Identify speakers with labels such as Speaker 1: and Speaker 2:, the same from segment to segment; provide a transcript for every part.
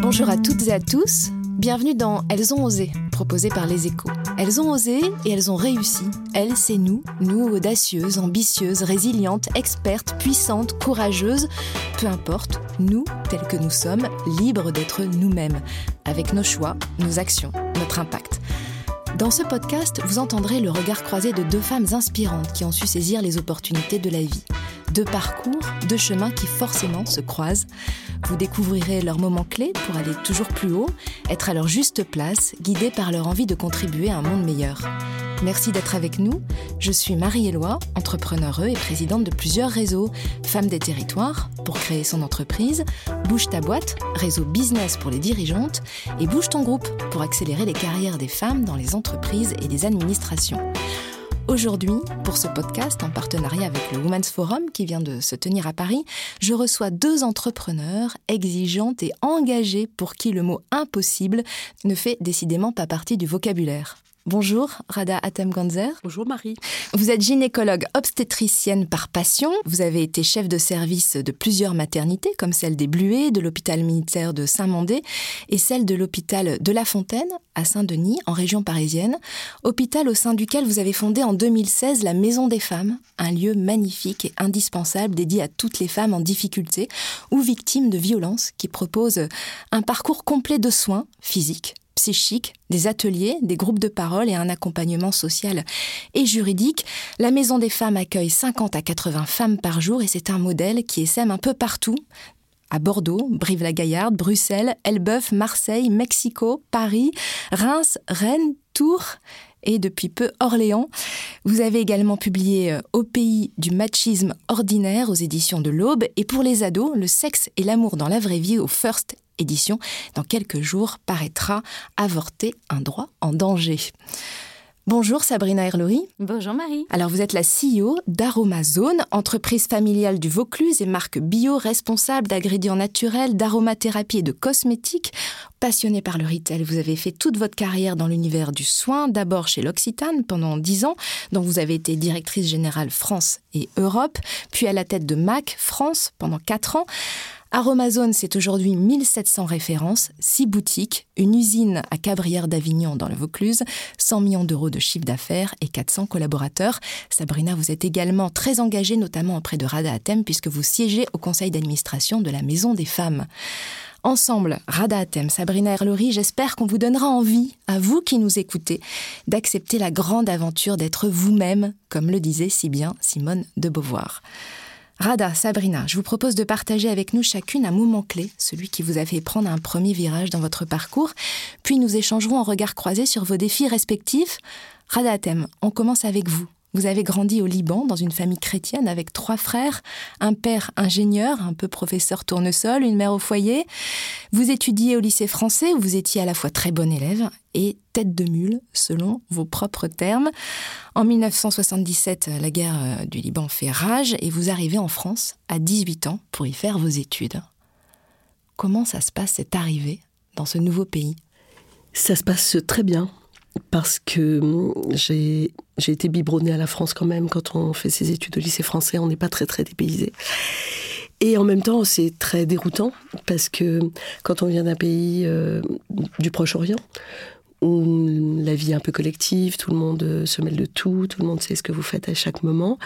Speaker 1: Bonjour à toutes et à tous. Bienvenue dans Elles ont osé, proposé par les échos. Elles ont osé et elles ont réussi. Elles, c'est nous, nous audacieuses, ambitieuses, résilientes, expertes, puissantes, courageuses. Peu importe, nous, tels que nous sommes, libres d'être nous-mêmes, avec nos choix, nos actions, notre impact. Dans ce podcast, vous entendrez le regard croisé de deux femmes inspirantes qui ont su saisir les opportunités de la vie. Deux parcours, deux chemins qui forcément se croisent. Vous découvrirez leurs moments clés pour aller toujours plus haut, être à leur juste place, guidés par leur envie de contribuer à un monde meilleur. Merci d'être avec nous. Je suis Marie-Éloi, entrepreneure et présidente de plusieurs réseaux. Femme des territoires, pour créer son entreprise, Bouge ta boîte, réseau business pour les dirigeantes, et Bouge ton groupe, pour accélérer les carrières des femmes dans les entreprises et les administrations. Aujourd'hui, pour ce podcast en partenariat avec le Women's Forum qui vient de se tenir à Paris, je reçois deux entrepreneurs exigeantes et engagées pour qui le mot impossible ne fait décidément pas partie du vocabulaire. Bonjour, Rada Atem-Ganzer.
Speaker 2: Bonjour, Marie.
Speaker 1: Vous êtes gynécologue obstétricienne par passion. Vous avez été chef de service de plusieurs maternités, comme celle des Bluets, de l'hôpital militaire de Saint-Mandé et celle de l'hôpital de La Fontaine, à Saint-Denis, en région parisienne. Hôpital au sein duquel vous avez fondé en 2016 la Maison des Femmes, un lieu magnifique et indispensable dédié à toutes les femmes en difficulté ou victimes de violences qui propose un parcours complet de soins physiques, psychique, des ateliers, des groupes de parole et un accompagnement social et juridique. La Maison des Femmes accueille 50 à 80 femmes par jour et c'est un modèle qui essaime un peu partout. À Bordeaux, Brive-la-Gaillarde, Bruxelles, Elbeuf, Marseille, Mexico, Paris, Reims, Rennes, Tours et depuis peu Orléans. Vous avez également publié euh, Au pays du machisme ordinaire aux éditions de l'Aube et pour les ados, Le sexe et l'amour dans la vraie vie au First édition. Dans quelques jours paraîtra Avorter un droit en danger. Bonjour Sabrina Erloury.
Speaker 3: Bonjour Marie.
Speaker 1: Alors vous êtes la CEO d'Aromazone, entreprise familiale du Vaucluse et marque bio responsable d'ingrédients naturels, d'aromathérapie et de cosmétiques. Passionnée par le retail, vous avez fait toute votre carrière dans l'univers du soin, d'abord chez l'Occitane pendant 10 ans, dont vous avez été directrice générale France et Europe, puis à la tête de MAC France pendant 4 ans. Aromazone, c'est aujourd'hui 1700 références, 6 boutiques, une usine à Cabrières d'Avignon dans le Vaucluse, 100 millions d'euros de chiffre d'affaires et 400 collaborateurs. Sabrina, vous êtes également très engagée, notamment auprès de Rada Atem, puisque vous siégez au conseil d'administration de la Maison des Femmes. Ensemble, Rada Atem, Sabrina Erlori, j'espère qu'on vous donnera envie, à vous qui nous écoutez, d'accepter la grande aventure d'être vous-même, comme le disait si bien Simone de Beauvoir. Rada, Sabrina, je vous propose de partager avec nous chacune un moment clé, celui qui vous a fait prendre un premier virage dans votre parcours, puis nous échangerons en regard croisé sur vos défis respectifs. Rada Atem, on commence avec vous. Vous avez grandi au Liban dans une famille chrétienne avec trois frères, un père ingénieur, un peu professeur tournesol, une mère au foyer. Vous étudiez au lycée français où vous étiez à la fois très bon élève et tête de mule, selon vos propres termes. En 1977, la guerre euh, du Liban fait rage et vous arrivez en France à 18 ans pour y faire vos études. Comment ça se passe cette arrivée dans ce nouveau pays?
Speaker 2: Ça se passe très bien parce que hum, j'ai été biberonnée à la France quand même. Quand on fait ses études au lycée français, on n'est pas très très dépaysé. Et en même temps, c'est très déroutant parce que quand on vient d'un pays euh, du Proche-Orient, où la vie est un peu collective, tout le monde euh, se mêle de tout, tout le monde sait ce que vous faites à chaque moment,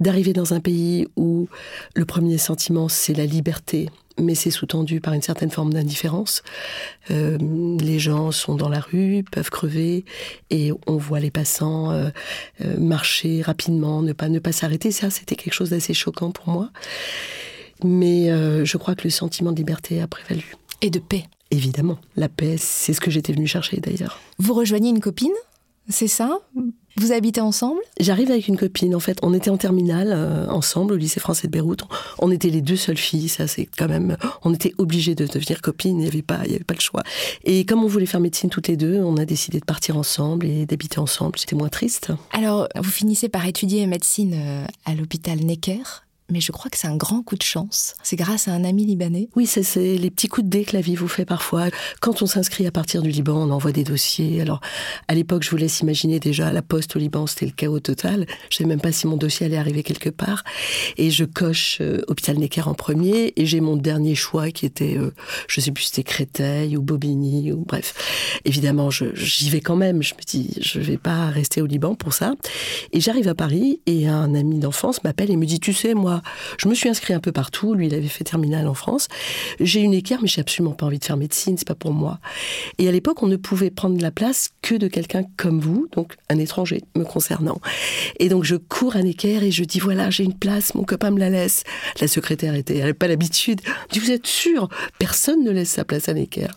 Speaker 2: d'arriver dans un pays où le premier sentiment c'est la liberté, mais c'est sous-tendu par une certaine forme d'indifférence. Euh, les gens sont dans la rue, peuvent crever, et on voit les passants euh, marcher rapidement, ne pas ne pas s'arrêter. Ça, c'était quelque chose d'assez choquant pour moi. Mais je crois que le sentiment de liberté a prévalu.
Speaker 1: Et de paix.
Speaker 2: Évidemment, la paix, c'est ce que j'étais venue chercher d'ailleurs.
Speaker 1: Vous rejoignez une copine, c'est ça? Vous habitez ensemble?
Speaker 2: J'arrive avec une copine. En fait, on était en terminale euh, ensemble au lycée français de Beyrouth. On était les deux seules filles. Ça, c'est quand même. On était obligés de devenir copines. Il n'y avait pas, il y avait pas le choix. Et comme on voulait faire médecine toutes les deux, on a décidé de partir ensemble et d'habiter ensemble. C'était moins triste.
Speaker 1: Alors, vous finissez par étudier médecine euh, à l'hôpital Necker mais je crois que c'est un grand coup de chance. C'est grâce à un ami libanais.
Speaker 2: Oui, c'est les petits coups de dé que la vie vous fait parfois. Quand on s'inscrit à partir du Liban, on envoie des dossiers. Alors, à l'époque, je vous laisse imaginer déjà la poste au Liban, c'était le chaos total. Je ne sais même pas si mon dossier allait arriver quelque part. Et je coche euh, Hôpital Necker en premier, et j'ai mon dernier choix qui était, euh, je sais plus, c'était Créteil ou Bobigny, ou bref. Évidemment, j'y vais quand même. Je me dis, je vais pas rester au Liban pour ça. Et j'arrive à Paris, et un ami d'enfance m'appelle et me dit, tu sais, moi, je me suis inscrit un peu partout. Lui, il avait fait terminale en France. J'ai une équerre, mais j'ai absolument pas envie de faire médecine. C'est pas pour moi. Et à l'époque, on ne pouvait prendre la place que de quelqu'un comme vous, donc un étranger me concernant. Et donc, je cours à Necker et je dis voilà, j'ai une place, mon copain me la laisse. La secrétaire était, elle n'avait pas l'habitude. Je dis vous êtes sûr? Personne ne laisse sa place à Necker.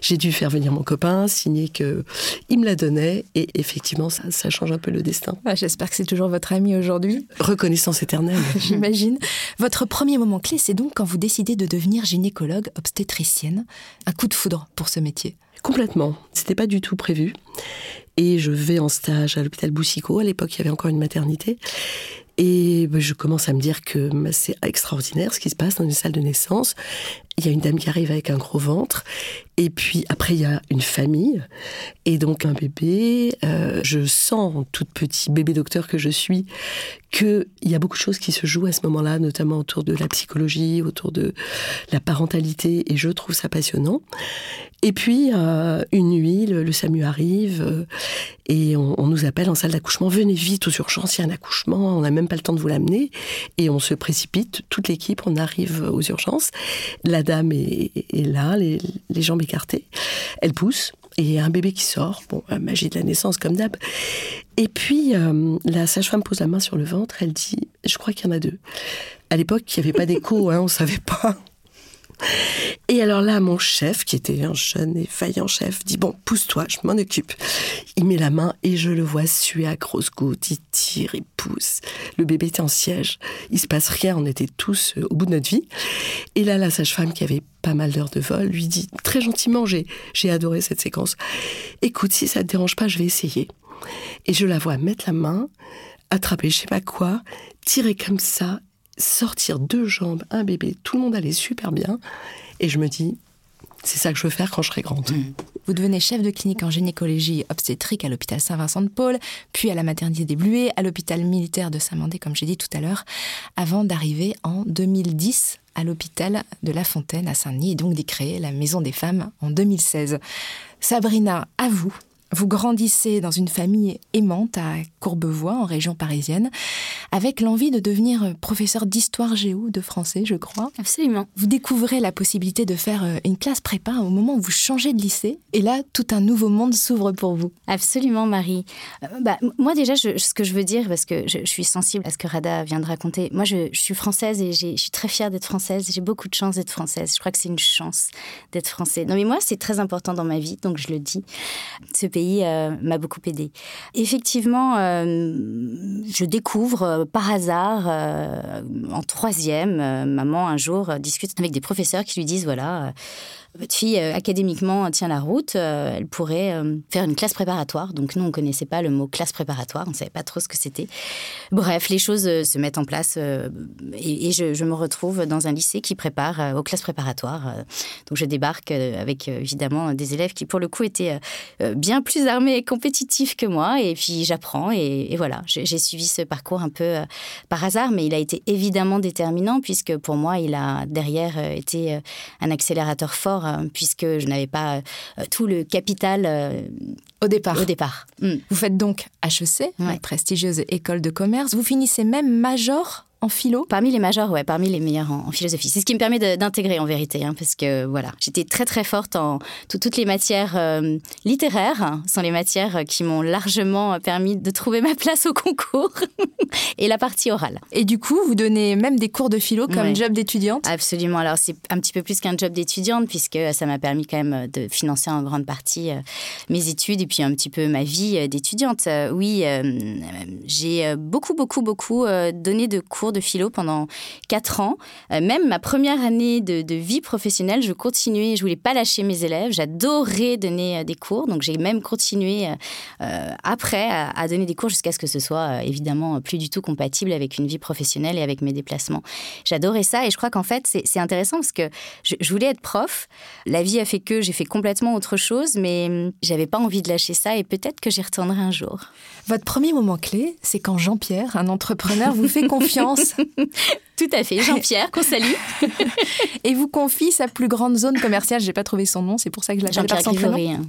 Speaker 2: J'ai dû faire venir mon copain, signer que il me la donnait et effectivement, ça, ça change un peu le destin.
Speaker 1: Ah, j'espère que c'est toujours votre ami aujourd'hui.
Speaker 2: Reconnaissance éternelle.
Speaker 1: J'imagine. Votre premier moment clé, c'est donc quand vous décidez de devenir gynécologue obstétricienne. Un coup de foudre pour ce métier.
Speaker 2: Complètement. C'était pas du tout prévu. Et je vais en stage à l'hôpital Boussico. À l'époque, il y avait encore une maternité. Et ben, je commence à me dire que ben, c'est extraordinaire ce qui se passe dans une salle de naissance. Il y a une dame qui arrive avec un gros ventre. Et puis après, il y a une famille. Et donc un bébé. Euh, je sens, toute petit bébé docteur que je suis, qu'il y a beaucoup de choses qui se jouent à ce moment-là, notamment autour de la psychologie, autour de la parentalité. Et je trouve ça passionnant. Et puis, une nuit, le, SAMU arrive euh, et on, nous appelle en salle d'accouchement. Venez vite aux urgences, il y a un accouchement, on n'a même pas le temps de vous l'amener. Et on se précipite, toute l'équipe, on arrive aux urgences. La dame est, là, les, jambes écartées. Elle pousse et il y a un bébé qui sort. Bon, la magie de la naissance, comme d'hab. Et puis, euh, la sage-femme pose la main sur le ventre, elle dit Je crois qu'il y en a deux. À l'époque, il n'y avait pas d'écho, hein, on ne savait pas. Et alors là, mon chef, qui était un jeune et vaillant chef, dit Bon, pousse-toi, je m'en occupe. Il met la main et je le vois suer à grosses gouttes. Il tire, il pousse. Le bébé était en siège. Il se passe rien, on était tous euh, au bout de notre vie. Et là, la sage-femme, qui avait pas mal d'heures de vol, lui dit très gentiment J'ai, j'ai adoré cette séquence. Écoute, si ça te dérange pas, je vais essayer. Et je la vois mettre la main, attraper je sais pas quoi, tirer comme ça sortir deux jambes, un bébé, tout le monde allait super bien. Et je me dis, c'est ça que je veux faire quand je serai grande. Mmh.
Speaker 1: Vous devenez chef de clinique en gynécologie obstétrique à l'hôpital Saint-Vincent-de-Paul, puis à la maternité des Bluets, à l'hôpital militaire de Saint-Mandé, comme j'ai dit tout à l'heure, avant d'arriver en 2010 à l'hôpital de La Fontaine à Saint-Denis et donc d'y créer la Maison des Femmes en 2016. Sabrina, à vous, vous grandissez dans une famille aimante à Courbevoie, en région parisienne, avec l'envie de devenir professeur d'histoire géo de français, je crois.
Speaker 3: Absolument.
Speaker 1: Vous découvrez la possibilité de faire euh, une classe prépa au moment où vous changez de lycée, et là, tout un nouveau monde s'ouvre pour vous.
Speaker 3: Absolument, Marie. Euh, bah, moi, déjà, ce que je veux dire, parce que je, suis sensible à ce que Rada vient de raconter, moi, je, suis française et je suis très fière d'être française. J'ai beaucoup de chance d'être française. Je crois que c'est une chance d'être français. Non, mais moi, c'est très important dans ma vie, donc je le dis. Ce pays euh, m'a beaucoup aidé. Effectivement, euh, je découvre euh, par hasard, en troisième, maman un jour discute avec des professeurs qui lui disent, voilà, votre fille, euh, académiquement, tient la route, euh, elle pourrait euh, faire une classe préparatoire. Donc nous, on ne connaissait pas le mot classe préparatoire, on ne savait pas trop ce que c'était. Bref, les choses se mettent en place et, je, me retrouve dans un lycée qui prépare aux classes préparatoires. Donc je débarque avec évidemment des élèves qui, pour le coup, étaient bien plus armés et compétitifs que moi. Et puis j'apprends et, voilà, j'ai suivi ce parcours un peu par hasard, mais il a été évidemment déterminant puisque pour moi, il a derrière été un accélérateur fort euh, puisque je n'avais pas euh, tout le capital euh,
Speaker 1: au départ.
Speaker 3: Au départ.
Speaker 1: Mm. Vous faites donc HEC, la prestigieuse école de commerce. Vous finissez même major en philo
Speaker 3: Parmi les majors, ouais, parmi les meilleurs en, philosophie. C'est ce qui me permet d'intégrer en vérité, hein, parce que voilà, j'étais très très forte en toutes les matières euh, littéraires, hein, sont les matières qui m'ont largement permis de trouver ma place au concours, et la partie orale.
Speaker 1: Et du coup, vous donnez même des cours de philo comme job d'étudiante?
Speaker 3: Absolument. Alors c'est un petit peu plus qu'un job d'étudiante, puisque ça m'a permis quand même de financer en grande partie euh, mes études et puis un petit peu ma vie euh, d'étudiante. Oui, j'ai beaucoup beaucoup beaucoup donné de cours de philo pendant quatre ans. Euh, même ma première année de, vie professionnelle, je continuais, je voulais pas lâcher mes élèves. J'adorais donner euh, des cours, donc j'ai même continué euh, après à, donner des cours jusqu'à ce que ce soit évidemment plus du tout compatible avec une vie professionnelle et avec mes déplacements. J'adorais ça et je crois qu'en fait c'est intéressant parce que je, voulais être prof. La vie a fait que j'ai fait complètement autre chose, mais hum, j'avais pas envie de lâcher ça et peut-être que j'y retournerai un jour.
Speaker 1: Votre premier moment clé, c'est quand Jean-Pierre, un entrepreneur, vous fait confiance us.
Speaker 3: Tout à fait, Jean-Pierre, qu'on salue.
Speaker 1: et vous confie sa plus grande zone commerciale, j'ai pas trouvé son nom, c'est pour ça que je l'appelle par son prénom.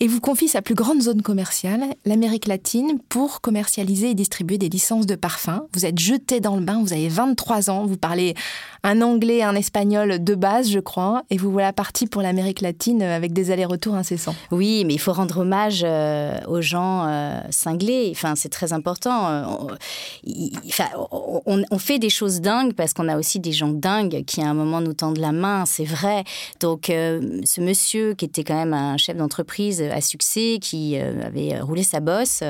Speaker 1: Et vous confie sa plus grande zone commerciale, l'Amérique latine, pour commercialiser et distribuer des licences de parfums. Vous êtes jeté dans le bain, vous avez 23 ans, vous parlez un anglais, un espagnol de base, je crois, et vous voilà parti pour l'Amérique latine avec des allers-retours incessants.
Speaker 3: Oui, mais il faut rendre hommage euh, aux gens euh, cinglés. Enfin, c'est très important. Euh, on, on, fait des choses dingues parce qu'on a aussi des gens dingues qui, à un moment, nous tendent la main. C'est vrai. Donc, ce monsieur qui était quand même un chef d'entreprise à succès, qui avait roulé sa bosse,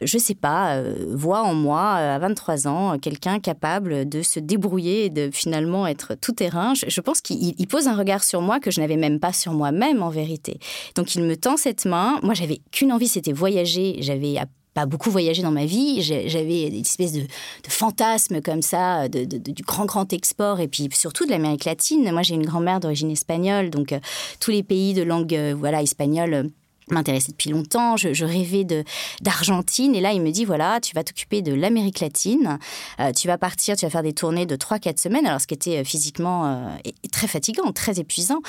Speaker 3: je sais pas, voit en moi, à 23 ans, quelqu'un capable de se débrouiller et de finalement être tout terrain. Je, pense qu'il pose un regard sur moi que je n'avais même pas sur moi-même en vérité. Donc il me tend cette main. Moi, j'avais qu'une envie, c'était voyager. J'avais pas beaucoup voyagé dans ma vie. J'avais des espèces de, de fantasmes comme ça, de, du grand, grand export, et puis surtout de l'Amérique latine. Moi, j'ai une grand-mère d'origine espagnole, donc euh, tous les pays de langue euh, voilà, espagnole m'intéressait depuis longtemps, je, rêvais d'Argentine. Et là il me dit voilà tu vas t'occuper de l'Amérique latine, euh, tu vas partir, tu vas faire des tournées de 3-4 semaines. Alors ce qui était euh, physiquement euh, très fatigant, très épuisant.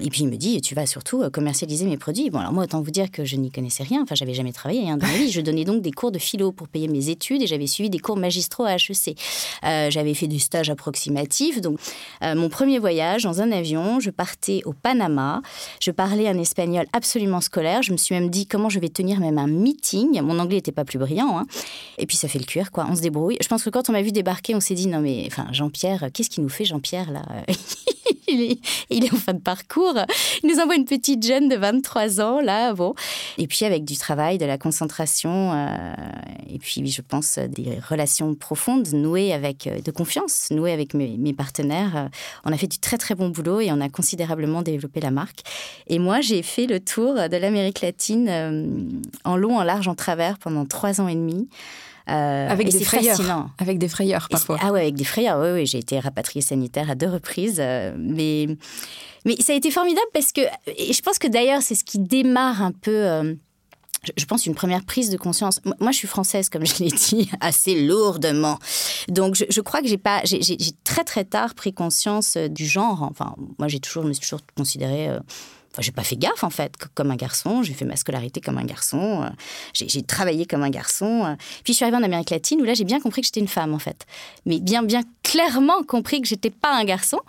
Speaker 3: Et puis il me dit tu vas surtout commercialiser mes produits. Bon alors moi autant vous dire que je n'y connaissais rien, enfin j'avais jamais travaillé hein, dans ma vie, je donnais donc des cours de philo pour payer mes études et j'avais suivi des cours magistraux à HEC. j'avais fait des stages approximatifs. Donc mon premier voyage dans un avion, je partais au Panama, je parlais un espagnol absolument scolaire je me suis même dit comment je vais tenir même un meeting. Mon anglais n'était pas plus brillant. Hein. Et puis ça fait le cuir, quoi. On se débrouille. Je pense que quand on m'a vu débarquer, on s'est dit non mais, enfin Jean-Pierre, qu'est-ce qu'il nous fait Jean-Pierre là il, est, en fin de parcours. Il nous envoie une petite jeune de 23 ans là, bon. Et puis avec du travail, de la concentration, euh, et puis je pense des relations profondes nouées avec euh, de confiance, nouées avec mes, partenaires. Euh, on a fait du très très bon boulot et on a considérablement développé la marque. Et moi j'ai fait le tour de l'Amérique latine en long, en large, en travers pendant trois ans et demi.
Speaker 1: Euh, avec des frayeurs. Avec des frayeurs parfois.
Speaker 3: Ah ouais, avec des frayeurs. Oui, oui. J'ai été rapatriée sanitaire à deux reprises, euh, mais mais ça a été formidable parce que et je pense que d'ailleurs c'est ce qui démarre un peu. je pense une première prise de conscience. Moi, je suis française, comme je l'ai dit, assez lourdement. Donc, je, crois que j'ai pas, j'ai très très tard pris conscience du genre. Enfin, moi, j'ai toujours, me suis toujours considérée Enfin, j'ai pas fait gaffe en fait, comme un garçon. J'ai fait ma scolarité comme un garçon. Euh, j'ai travaillé comme un garçon. Euh. Puis je suis arrivée en Amérique latine où là j'ai bien compris que j'étais une femme en fait, mais bien bien clairement compris que j'étais pas un garçon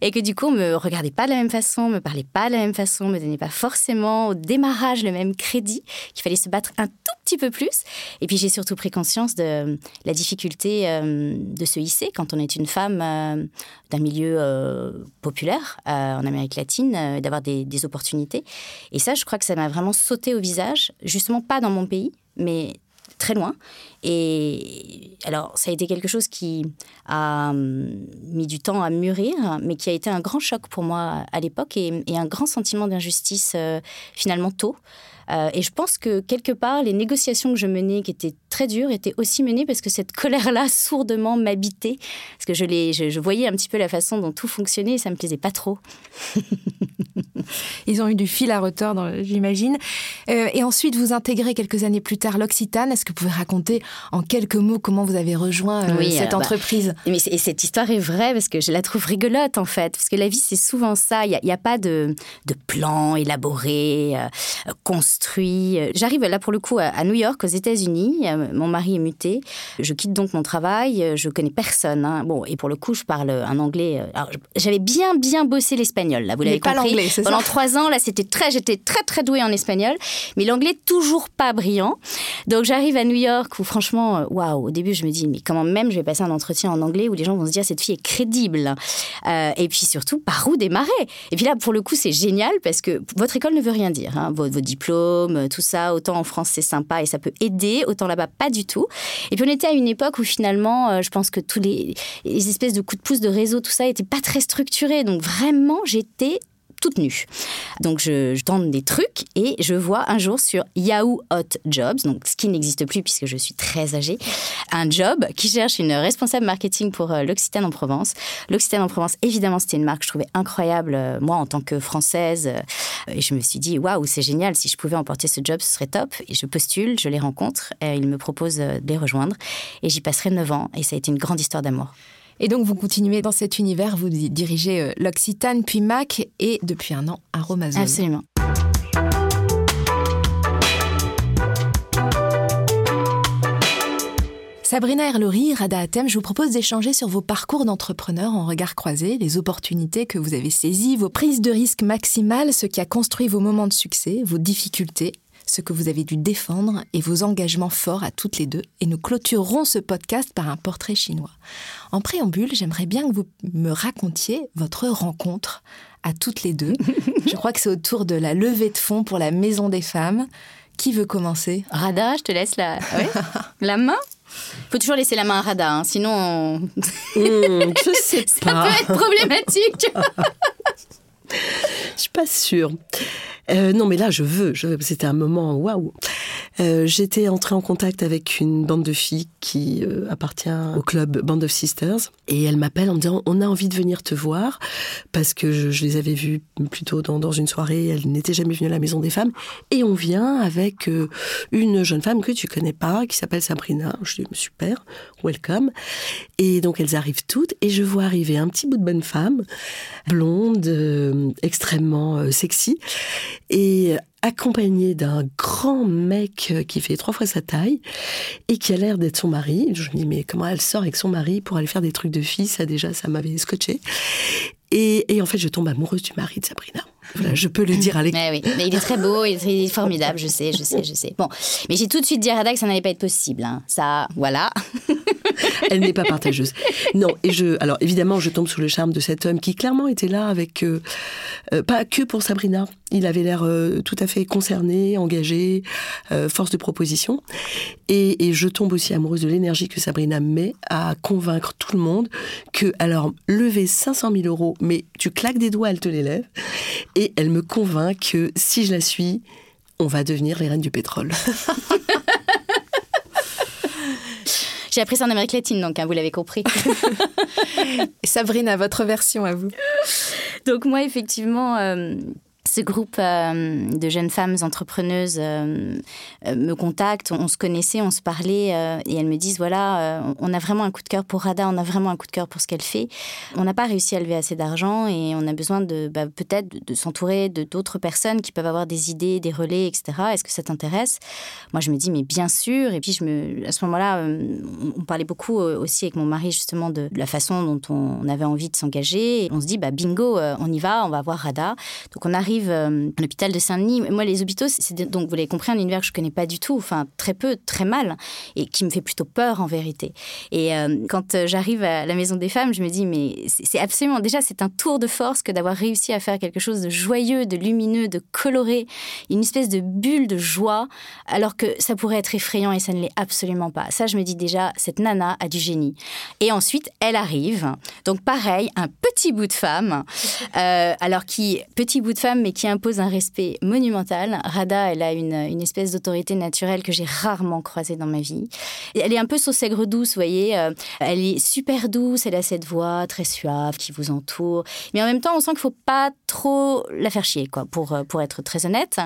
Speaker 3: et que du coup on me regardait pas de la même façon, me parlait pas de la même façon, me donnait pas forcément au démarrage le même crédit, qu'il fallait se battre un tout petit peu plus. Et puis j'ai surtout pris conscience de la difficulté euh, de se hisser quand on est une femme d'un milieu populaire en Amérique latine, d'avoir des, des Et ça, je crois que ça m'a vraiment sauté au visage, justement pas dans mon pays, mais très loin. Et alors, ça a été quelque chose qui a hum, mis du temps à mûrir, mais qui a été un grand choc pour moi à l'époque et, un grand sentiment d'injustice euh, finalement tôt. Euh, et je pense que quelque part, les négociations que je menais, qui étaient très dures, étaient aussi menées parce que cette colère-là sourdement m'habitait. Parce que je, je, je, voyais un petit peu la façon dont tout fonctionnait et ça me plaisait pas trop.
Speaker 1: Ils ont eu du fil à retordre, j'imagine. Euh, et ensuite, vous intégrez quelques années plus tard l'Occitane. Est-ce que vous pouvez raconter en quelques mots comment vous avez rejoint euh, cette bah, entreprise?
Speaker 3: mais Et cette histoire est vraie parce que je la trouve rigolote en fait. Parce que la vie, c'est souvent ça. Il n'y a, pas de, de plan élaboré, euh, construit. J'arrive là pour le coup à, New York, aux États-Unis. Mon mari est muté. Je quitte donc mon travail. Je connais personne. Hein. Bon, et pour le coup, je parle un anglais. J'avais bien, bien bossé l'espagnol. Là, vous l'avez compris. Pendant trois ans, là, c'était très, j'étais très, très douée en espagnol. Mais l'anglais, toujours pas brillant. Donc, j'arrive à New York où, franchement, euh, waouh, au début, je me dis, mais comment même je vais passer un entretien en anglais où les gens vont se dire, cette fille est crédible. Euh, et puis surtout, par où démarrer? Et puis là, pour le coup, c'est génial parce que votre école ne veut rien dire. Hein. Vos, diplômes, tout ça, autant en France, c'est sympa et ça peut aider, autant là-bas, pas du tout. Et puis, on était à une époque où finalement, euh, je pense que tous les, les espèces de coups de pouce de réseau, tout ça, n'était pas très structuré. Donc, vraiment, j'étais toute nue. Donc je, tente des trucs et je vois un jour sur Yahoo Hot Jobs, donc ce qui n'existe plus puisque je suis très âgée, un job qui cherche une responsable marketing pour euh, l'Occitane en Provence. L'Occitane en Provence, évidemment, c'était une marque que je trouvais incroyable, euh, moi en tant que française. Euh, et je me suis dit, waouh, c'est génial, si je pouvais emporter ce job, ce serait top. Et je postule, je les rencontre, ils me proposent de les rejoindre. Et j'y passerai 9 ans et ça a été une grande histoire d'amour.
Speaker 1: Et donc, vous continuez dans cet univers, vous dirigez euh, l'Occitane, puis Mac, et depuis un an, Aromazone.
Speaker 3: Absolument.
Speaker 1: Sabrina Erlori, Rada Atem, je vous propose d'échanger sur vos parcours d'entrepreneur en regard croisé, les opportunités que vous avez saisies, vos prises de risques maximales, ce qui a construit vos moments de succès, vos difficultés ce que vous avez dû défendre et vos engagements forts à toutes les deux. Et nous clôturerons ce podcast par un portrait chinois. En préambule, j'aimerais bien que vous me racontiez votre rencontre à toutes les deux. Je crois que c'est autour de la levée de fonds pour la Maison des Femmes. Qui veut commencer?
Speaker 3: Rada, je te laisse la, la main? Il faut toujours laisser la main à Rada, hein, sinon hmm,
Speaker 2: je sais
Speaker 3: pas. Ça peut être problématique.
Speaker 2: Je suis pas sûre. Euh, non, mais là, je veux. Je C'était un moment waouh. Euh, j'étais entrée en contact avec une bande de filles qui euh, appartient au club Band of Sisters. Et elles m'appellent en me disant On a envie de venir te voir. Parce que je, les avais vues plutôt dans, dans une soirée. Elles n'étaient jamais venues à la Maison des Femmes. Et on vient avec une jeune femme que tu connais pas, qui s'appelle Sabrina. Je dis Super, welcome. Et donc, elles arrivent toutes. Et je vois arriver un petit bout de bonne femme, blonde, extrêmement sexy et accompagné d'un grand mec euh, qui fait trois fois sa taille et qui a l'air d'être son mari. Je me dis mais comment elle sort avec son mari pour aller faire des trucs de fille? Ça déjà ça m'avait scotché. Et, en fait je tombe amoureuse du mari de Sabrina. Voilà, je peux le dire à l'écran.
Speaker 3: oui, mais il est très beau, il est formidable, je sais, je sais, je sais. Bon, mais j'ai tout de suite dit à Rada que ça n'allait pas être possible. Hein. Ça, voilà.
Speaker 2: Elle n'est pas partageuse. Non, et je, alors évidemment, je tombe sous le charme de cet homme qui clairement était là avec, euh, euh, pas que pour Sabrina. Il avait l'air euh, tout à fait concerné, engagé, force de proposition. Et, et, je tombe aussi amoureuse de l'énergie que Sabrina met à convaincre tout le monde que, alors, lever 500 000 euros, mais tu claques des doigts, elle te les lève. Et elle me convainc que si je la suis, on va devenir les reines du pétrole.
Speaker 3: J'ai appris ça en Amérique latine, donc hein, vous l'avez compris.
Speaker 1: Sabrina, votre version à vous.
Speaker 3: Donc moi, effectivement, euh, ce groupe euh, de jeunes femmes entrepreneuses euh, euh, me contacte, on se connaissait, on se parlait, et elles me disent voilà, on a vraiment un coup de cœur pour Rada, on a vraiment un coup de cœur pour ce qu'elle fait. On n'a pas réussi à lever assez d'argent et on a besoin de bah, peut-être de, s'entourer d'autres personnes qui peuvent avoir des idées, des relais, etc. Est-ce que ça t'intéresse? Moi, je me dis mais bien sûr. Et puis à ce moment-là, on parlait beaucoup aussi avec mon mari justement de, la façon dont on, avait envie de s'engager. On se dit bah bingo, on y va, on va voir Rada. Donc on arrive euh, à l'hôpital de Saint-Denis. Moi, les hôpitaux, donc vous l'avez compris, un univers que je connais pas du tout, enfin très peu, très mal, et qui me fait plutôt peur en vérité. Et euh, quand euh, j'arrive à la maison des femmes, je me dis mais c'est absolument déjà c'est un tour de force que d'avoir réussi à faire quelque chose de joyeux, de lumineux, de coloré, une espèce de bulle de joie, alors que ça pourrait être effrayant et ça ne l'est absolument pas. Ça, je me dis déjà cette nana a du génie. Et ensuite, elle arrive, donc pareil, un petit bout de femme, alors qui petit bout de femme mais qui impose un respect monumental. Rada, elle a une, une espèce d'autorité naturelle que j'ai rarement croisée dans ma vie. Elle est un peu sauce douce, vous voyez. Euh, elle est super douce, elle a cette voix très suave qui vous entoure. Mais en même temps, on sent qu'il faut pas trop la faire chier, quoi, pour, euh, pour être très honnête.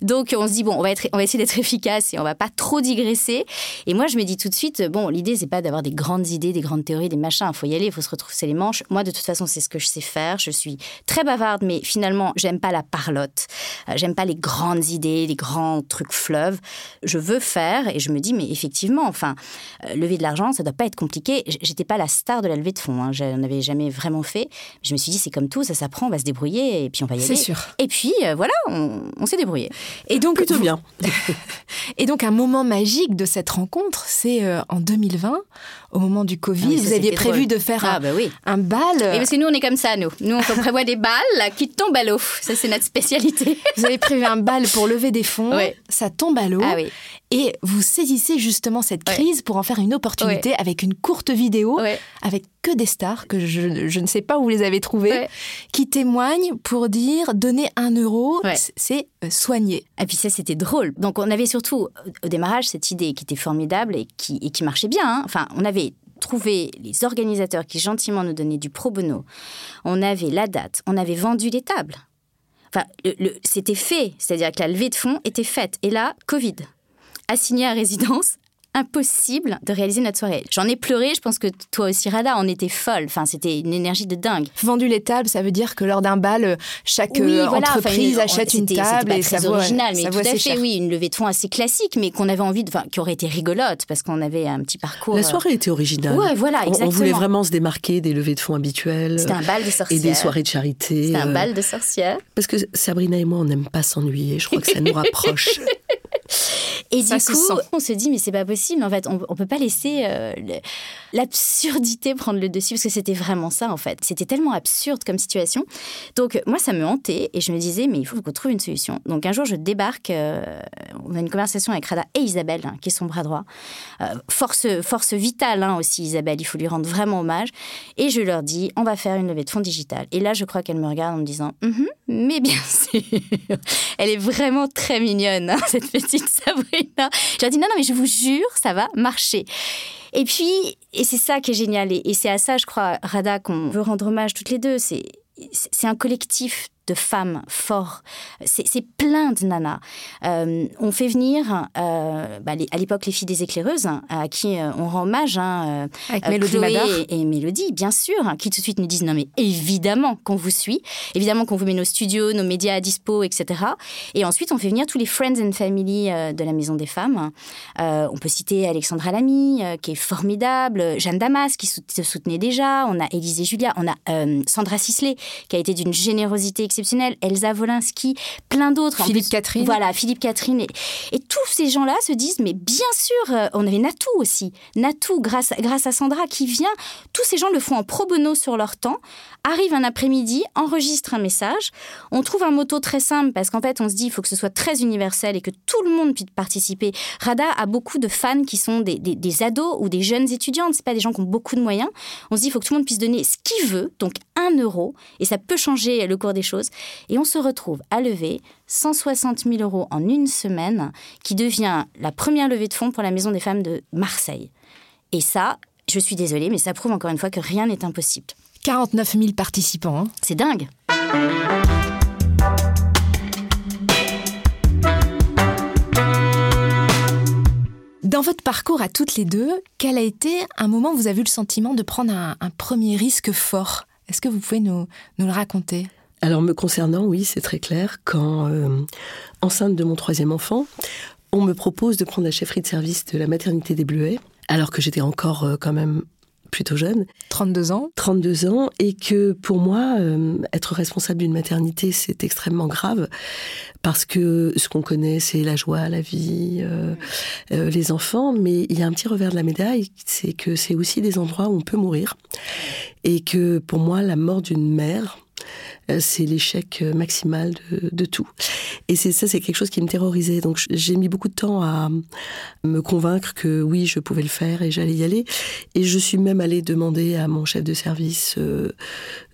Speaker 3: Donc, on se dit, bon, on va, être, on va essayer d'être efficace et on va pas trop digresser. Et moi, je me dis tout de suite, bon, l'idée, c'est pas d'avoir des grandes idées, des grandes théories, des machins. Il faut y aller, il faut se retrousser les manches. Moi, de toute façon, c'est ce que je sais faire. Je suis très bavarde, mais finalement, j'aime pas la parlotte. Euh, j'aime pas les grandes idées, les grands trucs fleuves. Je veux faire et je me dis, mais effectivement, enfin, euh, lever de l'argent, ça doit pas être compliqué. J'étais pas la star de la levée de fonds. Hein. Je n'en avais jamais vraiment fait. Je me suis dit, c'est comme tout, ça s'apprend, on va se débrouiller et puis on va y aller.
Speaker 1: C'est sûr.
Speaker 3: Et puis, euh, voilà, on, s'est débrouillé.
Speaker 2: Et donc, plutôt bien.
Speaker 1: et donc, un moment magique de cette rencontre, c'est en 2020, au moment du Covid. Ah, vous aviez prévu de faire ah, un, bah oui. un bal.
Speaker 3: Et parce que nous, on est comme ça, nous. Nous, on prévoit des balles qui tombent à l'eau. Ça, c'est spécialité.
Speaker 1: Vous avez prévu un bal pour lever des fonds. Ça tombe à l'eau.
Speaker 3: Ah, oui.
Speaker 1: Et vous saisissez justement cette crise pour en faire une opportunité avec une courte vidéo, avec que des stars, que je, je, ne sais pas où vous les avez trouvées, qui témoignent pour dire donner un euro, c'est euh, soigner.
Speaker 3: Et puis ça, c'était drôle. Donc on avait surtout au démarrage cette idée qui était formidable et qui, et qui marchait bien. Hein. Enfin, on avait trouvé les organisateurs qui gentiment nous donnaient du pro bono. On avait la date, on avait vendu les tables. Enfin, c'était fait, c'est-à-dire que la levée de fonds était faite. Et là, Covid assigné à résidence impossible de réaliser notre soirée. J'en ai pleuré, je pense que toi aussi, Rada, on était folle. Enfin, c'était une énergie de dingue.
Speaker 1: Vendu les tables, ça veut dire que lors d'un bal, chaque euh, entreprise achète une table
Speaker 3: et ça vaut original, mais tout à fait, oui, une levée de fonds assez classique, mais qu'on avait envie de, enfin, qui aurait été rigolote parce qu'on avait un petit parcours.
Speaker 2: La soirée était originale.
Speaker 3: Ouais, voilà, exactement.
Speaker 2: On, voulait vraiment se démarquer des levées de fonds habituelles.
Speaker 3: C'était un bal de sorcières.
Speaker 2: Et des soirées de charité.
Speaker 3: C'était un euh, bal de sorcières.
Speaker 2: Parce que Sabrina et moi, on n'aime pas s'ennuyer. Je crois que ça nous rapproche.
Speaker 3: Et du coup, on se dit, mais c'est pas possible. En fait, on, on peut pas laisser euh, l'absurdité prendre le dessus parce que c'était vraiment ça, en fait. C'était tellement absurde comme situation. Donc, moi, ça me hantait et je me disais, mais il faut qu'on trouve une solution. Donc, un jour, je débarque. Euh, on a une conversation avec Rada et Isabelle, hein, qui est son bras droit. Euh, force, force vitale hein, aussi, Isabelle. Il faut lui rendre vraiment hommage. Et je leur dis, on va faire une levée de fonds digitale. Et là, je crois qu'elle me regarde en me disant, mm-hmm, mais bien sûr. Elle est vraiment très mignonne, hein, cette petite Sabrina. Je leur dis non, non, mais je vous jure, ça va marcher. Et puis, et c'est ça qui est génial, et, c'est à ça, je crois, Rada, qu'on veut rendre hommage toutes les deux. C'est c'est un collectif de femmes forts. C'est plein de nanas. Euh, on fait venir, euh, bah, à l'époque, les filles des éclaireuses, hein, à qui euh, on rend hommage, hein,
Speaker 1: avec Mélodie
Speaker 3: et, et, Mélodie, bien sûr, hein, qui tout de suite nous disent non mais évidemment qu'on vous suit, évidemment qu'on vous met nos studios, nos médias à dispo, etc. Et ensuite, on fait venir tous les friends and family de la Maison des Femmes. on peut citer Alexandra Lamy, qui est formidable, Jeanne Damas, qui se soutenait déjà, on a Élisée Julia, on a Sandra Sisley, qui a été d'une générosité exceptionnelle, Elsa Wolinski, plein d'autres.
Speaker 1: Philippe Catherine.
Speaker 3: Voilà, Philippe Catherine. Et, tous ces gens-là se disent, mais bien sûr, euh, on avait Natou aussi. Natou, grâce, grâce à Sandra qui vient, tous ces gens le font en pro bono sur leur temps, arrivent un après-midi, enregistrent un message. On trouve un motto très simple parce qu'en fait, on se dit, il faut que ce soit très universel et que tout le monde puisse participer. Rada a beaucoup de fans qui sont des, des, ados ou des jeunes étudiantes. C'est pas des gens qui ont beaucoup de moyens. On se dit, il faut que tout le monde puisse donner ce qu'il veut, donc un euro, et ça peut changer le cours des choses. Et on se retrouve à lever 160 000 euros en une semaine, qui devient la première levée de fonds pour la Maison des femmes de Marseille. Et ça, je suis désolée, mais ça prouve encore une fois que rien n'est impossible.
Speaker 1: 49 000 participants. Hein.
Speaker 3: C'est dingue.
Speaker 1: Dans votre parcours à toutes les deux, quel a été un moment où vous avez eu le sentiment de prendre un, premier risque fort? Est-ce que vous pouvez nous, nous le raconter?
Speaker 2: Alors me concernant, oui, c'est très clair. Quand, euh, enceinte de mon troisième enfant, on me propose de prendre la chefferie de service de la maternité des Bleuets, alors que j'étais encore euh, quand même plutôt jeune.
Speaker 1: 32 ans
Speaker 2: 32 ans, et que pour moi, euh, être responsable d'une maternité, c'est extrêmement grave, parce que ce qu'on connaît, c'est la joie, la vie, les enfants, mais il y a un petit revers de la médaille, c'est que c'est aussi des endroits où on peut mourir, et que pour moi, la mort d'une mère, euh, c'est l'échec euh, maximal de, tout. Et c'est ça, c'est quelque chose qui me terrorisait. Donc j'ai mis beaucoup de temps à me convaincre que oui, je pouvais le faire et j'allais y aller. Et je suis même allée demander à mon chef de service, euh,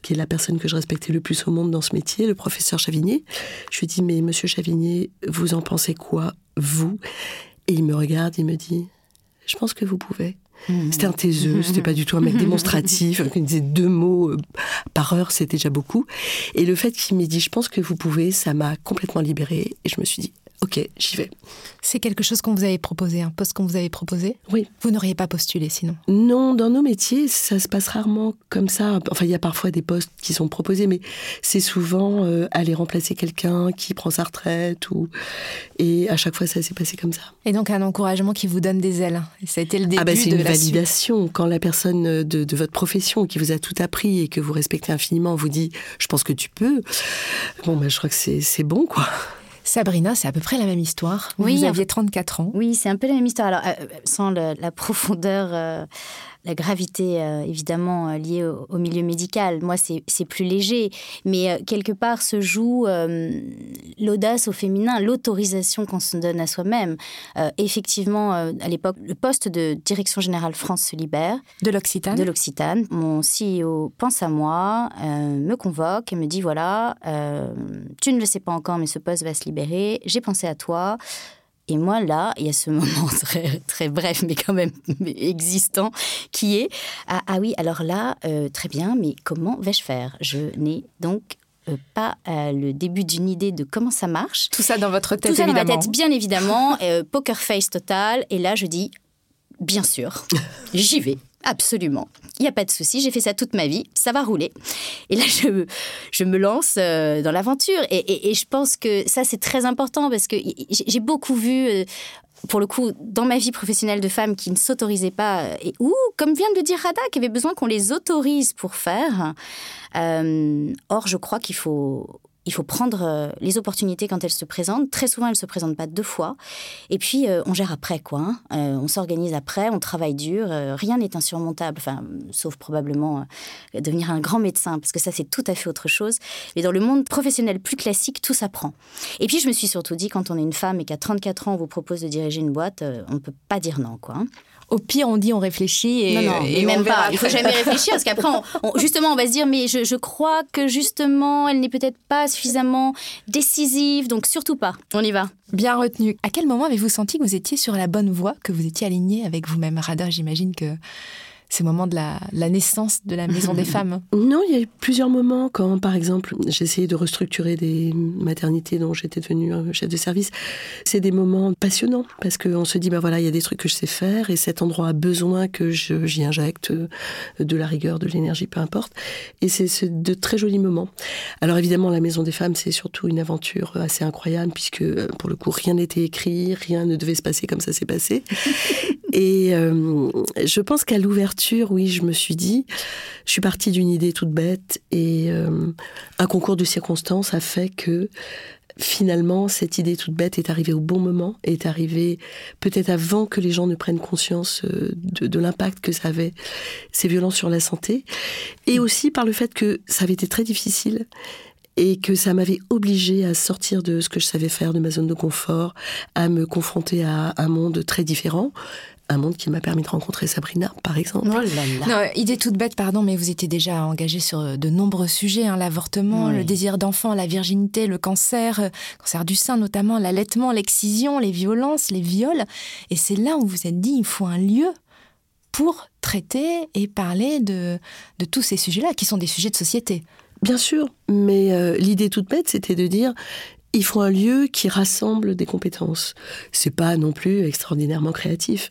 Speaker 2: qui est la personne que je respectais le plus au monde dans ce métier, le professeur Chavigné. Je lui ai dit, mais monsieur Chavigné, vous en pensez quoi, vous? Et il me regarde, il me dit, je pense que vous pouvez. Mmh. C'était un taiseux, c'était pas du tout un mec démonstratif, il disait deux mots euh, par heure, c'était déjà beaucoup. Et le fait qu'il m'ait dit, je pense que vous pouvez, ça m'a complètement libérée. Et je me suis dit, ok, j'y vais.
Speaker 1: C'est quelque chose qu'on vous avait proposé, un poste qu'on vous avait proposé
Speaker 2: Oui.
Speaker 1: Vous n'auriez pas postulé sinon
Speaker 2: Non, dans nos métiers, ça se passe rarement comme ça. Enfin, il y a parfois des postes qui sont proposés, mais c'est souvent euh, aller remplacer quelqu'un qui prend sa retraite. Ou... Et à chaque fois, ça s'est passé comme ça.
Speaker 1: Et donc un encouragement qui vous donne des ailes. ça a été le début
Speaker 2: ah bah,
Speaker 1: c'est
Speaker 2: une validation. Quand la personne de, votre profession qui vous a tout appris et que vous respectez infiniment vous dit « je pense que tu peux », bon, bah, je crois que c'est bon, quoi.
Speaker 1: Sabrina, c'est à peu près la même histoire. Oui, vous aviez 34 ans.
Speaker 3: Oui, c'est un peu la même histoire. Alors, euh, sans la profondeur euh, la gravité euh, évidemment euh, liée au, milieu médical. Moi, c'est plus léger, mais euh, quelque part se joue l'audace au féminin, l'autorisation qu'on se donne à soi-même. effectivement, à l'époque, le poste de direction générale France se libère.
Speaker 1: De l'Occitane
Speaker 3: De l'Occitane. Mon CEO pense à moi, me convoque et me dit voilà, tu ne le sais pas encore, mais ce poste va se libérer. J'ai pensé à toi. Et moi, là, il y a ce moment très, très bref, mais quand même existant, qui est ah, ah oui, alors là, euh, très bien, mais comment vais-je faire? Je n'ai donc euh, pas euh, le début d'une idée de comment ça marche.
Speaker 1: Tout ça dans votre tête,
Speaker 3: Tout ça
Speaker 1: évidemment.
Speaker 3: dans ma tête, bien évidemment. poker face total. Et là, je dis, bien sûr, j'y vais. Absolument. Il n'y a pas de souci, j'ai fait ça toute ma vie, ça va rouler. Et là, je, me lance euh, dans l'aventure. Et, je pense que ça, c'est très important parce que j'ai beaucoup vu, euh, pour le coup, dans ma vie professionnelle de femme qui ne s'autorisaient pas, euh, et, ou, comme vient de le dire Rada, qui avait besoin qu'on les autorise pour faire. or, je crois qu'il faut il faut prendre euh, les opportunités quand elles se présentent. Très souvent, elles ne se présentent pas deux fois. Et puis, euh, on gère après, quoi. Hein. Euh, on s'organise après, on travaille dur. rien n'est insurmontable, enfin, sauf probablement devenir un grand médecin, parce que ça, c'est tout à fait autre chose. Mais dans le monde professionnel plus classique, tout s'apprend. Et puis, je me suis surtout dit, quand on est une femme et qu'à 34 ans, on vous propose de diriger une boîte, on ne peut pas dire non, quoi.
Speaker 1: Au pire, on dit on réfléchit et,
Speaker 3: non, non, et même pas. Il faut jamais réfléchir parce qu'après, justement, on va se dire mais je, je crois que justement, elle n'est peut-être pas suffisamment décisive, donc surtout pas. On y va.
Speaker 1: Bien retenu. À quel moment avez-vous senti que vous étiez sur la bonne voie, que vous étiez aligné avec vous-même, Rada J'imagine que ces moments de la, naissance de la Maison des Femmes
Speaker 2: Non, il y a eu plusieurs moments quand, par exemple, j'ai essayé de restructurer des maternités dont j'étais devenue chef de service. C'est des moments passionnants parce qu'on se dit, ben voilà, il y a des trucs que je sais faire et cet endroit a besoin que j'y injecte de la rigueur, de l'énergie, peu importe. Et c'est de très jolis moments. Alors évidemment, la Maison des Femmes, c'est surtout une aventure assez incroyable puisque, pour le coup, rien n'était écrit, rien ne devait se passer comme ça s'est passé. Et euh, je pense qu'à l'ouverture, oui, je me suis dit, je suis partie d'une idée toute bête et euh, un concours de circonstances a fait que finalement, cette idée toute bête est arrivée au bon moment, est arrivée peut-être avant que les gens ne prennent conscience euh, de, l'impact que ça avait, ces violences sur la santé, et aussi par le fait que ça avait été très difficile et que ça m'avait obligée à sortir de ce que je savais faire, de ma zone de confort, à me confronter à un monde très différent, un monde qui m'a permis de rencontrer Sabrina, par exemple.
Speaker 1: Oh idée toute bête, pardon, mais vous étiez déjà engagée sur de nombreux sujets, hein, l'avortement, le désir d'enfant, la virginité, le cancer, euh, cancer du sein notamment, l'allaitement, l'excision, les violences, les viols. Et c'est là où vous vous êtes dit, il faut un lieu pour traiter et parler de, de tous ces sujets-là, qui sont des sujets de société.
Speaker 2: Bien sûr, mais euh, l'idée toute bête, c'était de dire il faut un lieu qui rassemble des compétences. C'est pas non plus extraordinairement créatif.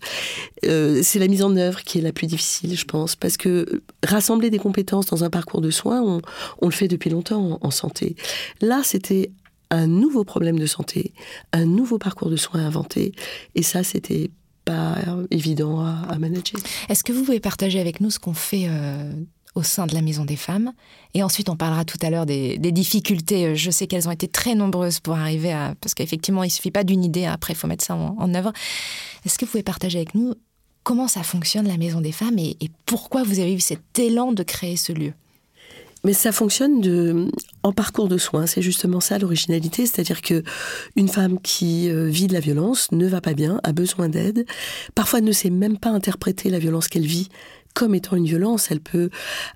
Speaker 2: Euh, c'est la mise en œuvre qui est la plus difficile, je pense, parce que rassembler des compétences dans un parcours de soins, on, le fait depuis longtemps en, santé. Là, c'était un nouveau problème de santé, un nouveau parcours de soins inventé, et ça, c'était pas évident à, manager.
Speaker 1: Est-ce que vous pouvez partager avec nous ce qu'on fait euh, au sein de la Maison des Femmes. Et ensuite, on parlera tout à l'heure des, difficultés. Je sais qu'elles ont été très nombreuses pour arriver à... Parce qu'effectivement, il ne suffit pas d'une idée, après, il faut mettre ça en, œuvre. Est-ce que vous pouvez partager avec nous comment ça fonctionne, la Maison des Femmes, et, pourquoi vous avez eu cet élan de créer ce lieu?
Speaker 2: Mais ça fonctionne en parcours de soins. C'est justement ça l'originalité, c'est-à-dire que une femme qui euh, vit de la violence ne va pas bien, a besoin d'aide, parfois ne sait même pas interpréter la violence qu'elle vit comme étant une violence, elle peut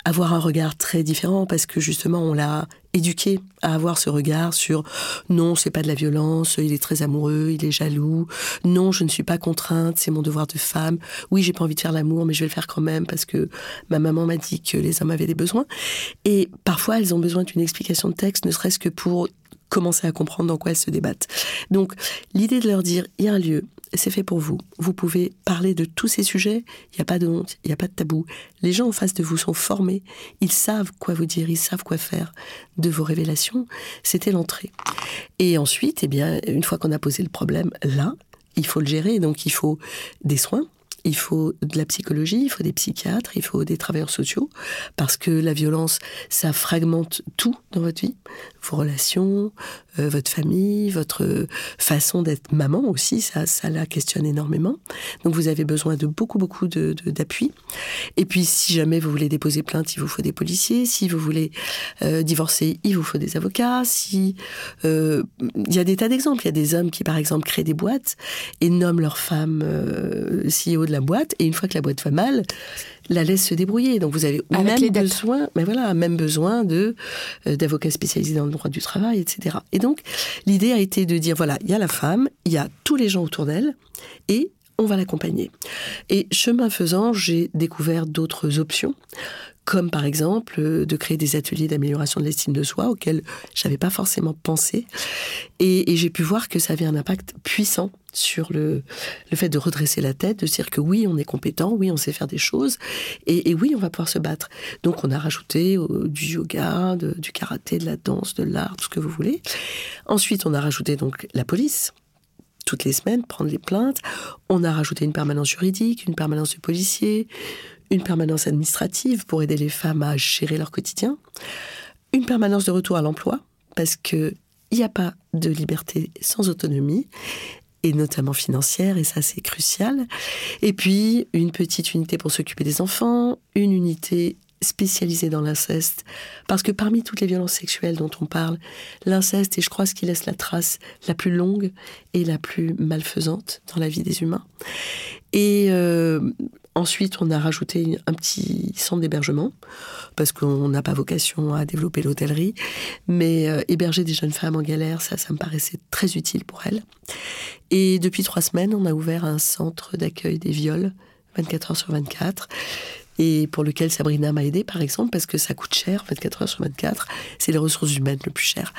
Speaker 2: avoir un regard très différent parce que justement on l'a éduqué à avoir ce regard sur non, c'est pas de la violence, il est très amoureux, il est jaloux, non, je ne suis pas contrainte, c'est mon devoir de femme. Oui, j'ai pas envie de faire l'amour, mais je vais le faire quand même parce que ma maman m'a dit que les hommes avaient des besoins. Et parfois, elles ont besoin d'une explication de texte, ne serait-ce que pour commencer à comprendre dans quoi elles se débattent. Donc, l'idée de leur dire, il y a un lieu, c'est fait pour vous. Vous pouvez parler de tous ces sujets, il n'y a pas de honte, il n'y a pas de tabou. Les gens en face de vous sont formés, ils savent quoi vous dire, ils savent quoi faire de vos révélations. C'était l'entrée. Et ensuite, eh bien, une fois qu'on a posé le problème là, il faut le gérer, donc il faut des soins, il faut de la psychologie, il faut des psychiatres, il faut des travailleurs sociaux, parce que la violence, ça fragmente tout dans votre vie, vos relations, euh, votre famille, votre façon d'être maman aussi, ça, ça la questionne énormément. Donc vous avez besoin de beaucoup, beaucoup d'appui. De, d'appui. Et puis si jamais vous voulez déposer plainte, il vous faut des policiers. Si vous voulez euh, divorcer, il vous faut des avocats. Si euh, il y a des tas d'exemples, il y a des hommes qui par exemple créent des boîtes et nomment leur femme euh, CEO de la boîte, et une fois que la boîte va mal, la laisse se débrouiller. Donc vous avez même besoin, mais voilà, même besoin de euh, d'avocats spécialisés dans le droit du travail, etc. Et donc l'idée a été de dire voilà, il y a la femme, il y a tous les gens autour d'elle, et on va l'accompagner. Et chemin faisant, j'ai découvert d'autres options comme par exemple euh, de créer des ateliers d'amélioration de l'estime de soi auxquels j'avais pas forcément pensé. Et, j'ai pu voir que ça avait un impact puissant sur le, le fait de redresser la tête, de dire que oui, on est compétent, oui, on sait faire des choses, et, oui, on va pouvoir se battre. Donc on a rajouté euh, du yoga, du karaté, de la danse, de l'art, tout ce que vous voulez. Ensuite, on a rajouté donc la police, toutes les semaines, prendre les plaintes. On a rajouté une permanence juridique, une permanence de policier, une permanence administrative pour aider les femmes à gérer leur quotidien, une permanence de retour à l'emploi, parce qu'il n'y a pas de liberté sans autonomie, et notamment financière, et ça c'est crucial. Et puis une petite unité pour s'occuper des enfants, une unité spécialisée dans l'inceste, parce que parmi toutes les violences sexuelles dont on parle, l'inceste est, je crois, ce qui laisse la trace la plus longue et la plus malfaisante dans la vie des humains. Et euh, Ensuite, on a rajouté un petit centre d'hébergement, parce qu'on n'a pas vocation à développer l'hôtellerie. Mais euh, héberger des jeunes femmes en galère, ça, ça me paraissait très utile pour elles. Et depuis trois semaines, on a ouvert un centre d'accueil des viols, 24 heures sur 24 et pour lequel Sabrina m'a aidé, par exemple, parce que ça coûte cher, 24 heures sur 24, c'est les ressources humaines le plus cher.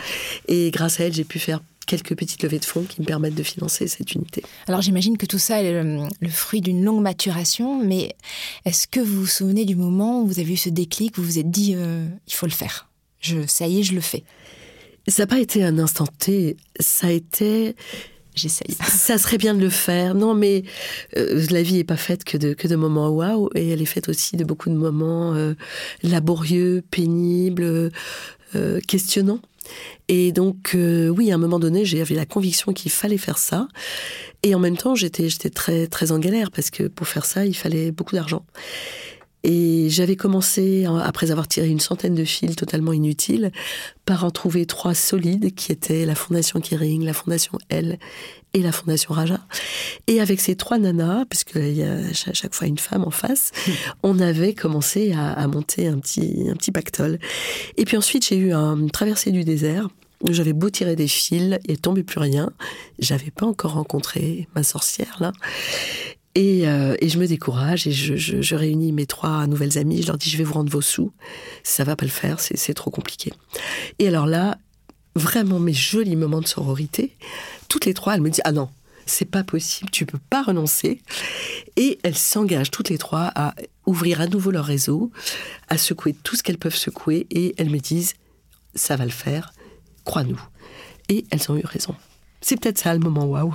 Speaker 2: Et grâce à elle, j'ai pu faire quelques petites levées de fonds qui me permettent de financer cette unité.
Speaker 1: Alors j'imagine que tout ça est le, fruit d'une longue maturation, mais est-ce que vous vous souvenez du moment où vous avez eu ce déclic, où vous vous êtes dit euh, il faut le faire, je, ça y est, je le fais
Speaker 2: Ça n'a pas été un instant T, ça a été
Speaker 1: j'essaye.
Speaker 2: Ça serait bien de le faire. Non, mais euh, la vie n'est pas faite que de, que de moments waouh, et elle est faite aussi de beaucoup de moments euh, laborieux, pénibles, questionnants. Et donc, euh, oui, à un moment donné, j'avais la conviction qu'il fallait faire ça. Et en même temps, j'étais très, très en galère parce que pour faire ça, il fallait beaucoup d'argent. Et j'avais commencé, après avoir tiré une centaine de fils totalement inutiles, par en trouver trois solides qui étaient la Fondation Kering, la Fondation L et la Fondation Raja. Et avec ces trois nanas, puisqu'il y a à chaque fois une femme en face, on avait commencé à, monter un petit, un petit pactole. Et puis ensuite, j'ai eu un traversée du désert. J'avais beau tirer des fils, il tombait plus rien. J'avais pas encore rencontré ma sorcière là. Euh, et, je me décourage et je, réunis mes trois nouvelles amies. Je leur dis je vais vous rendre vos sous. Ça va pas le faire, c'est trop compliqué. Et alors là, vraiment mes jolis moments de sororité. Toutes les trois, elles me disent ah non, c'est pas possible, tu peux pas renoncer. Et elles s'engagent toutes les trois à ouvrir à nouveau leur réseau, à secouer tout ce qu'elles peuvent secouer. Et elles me disent ça va le faire, crois-nous. Et elles ont eu raison. C'est peut-être ça le moment waouh.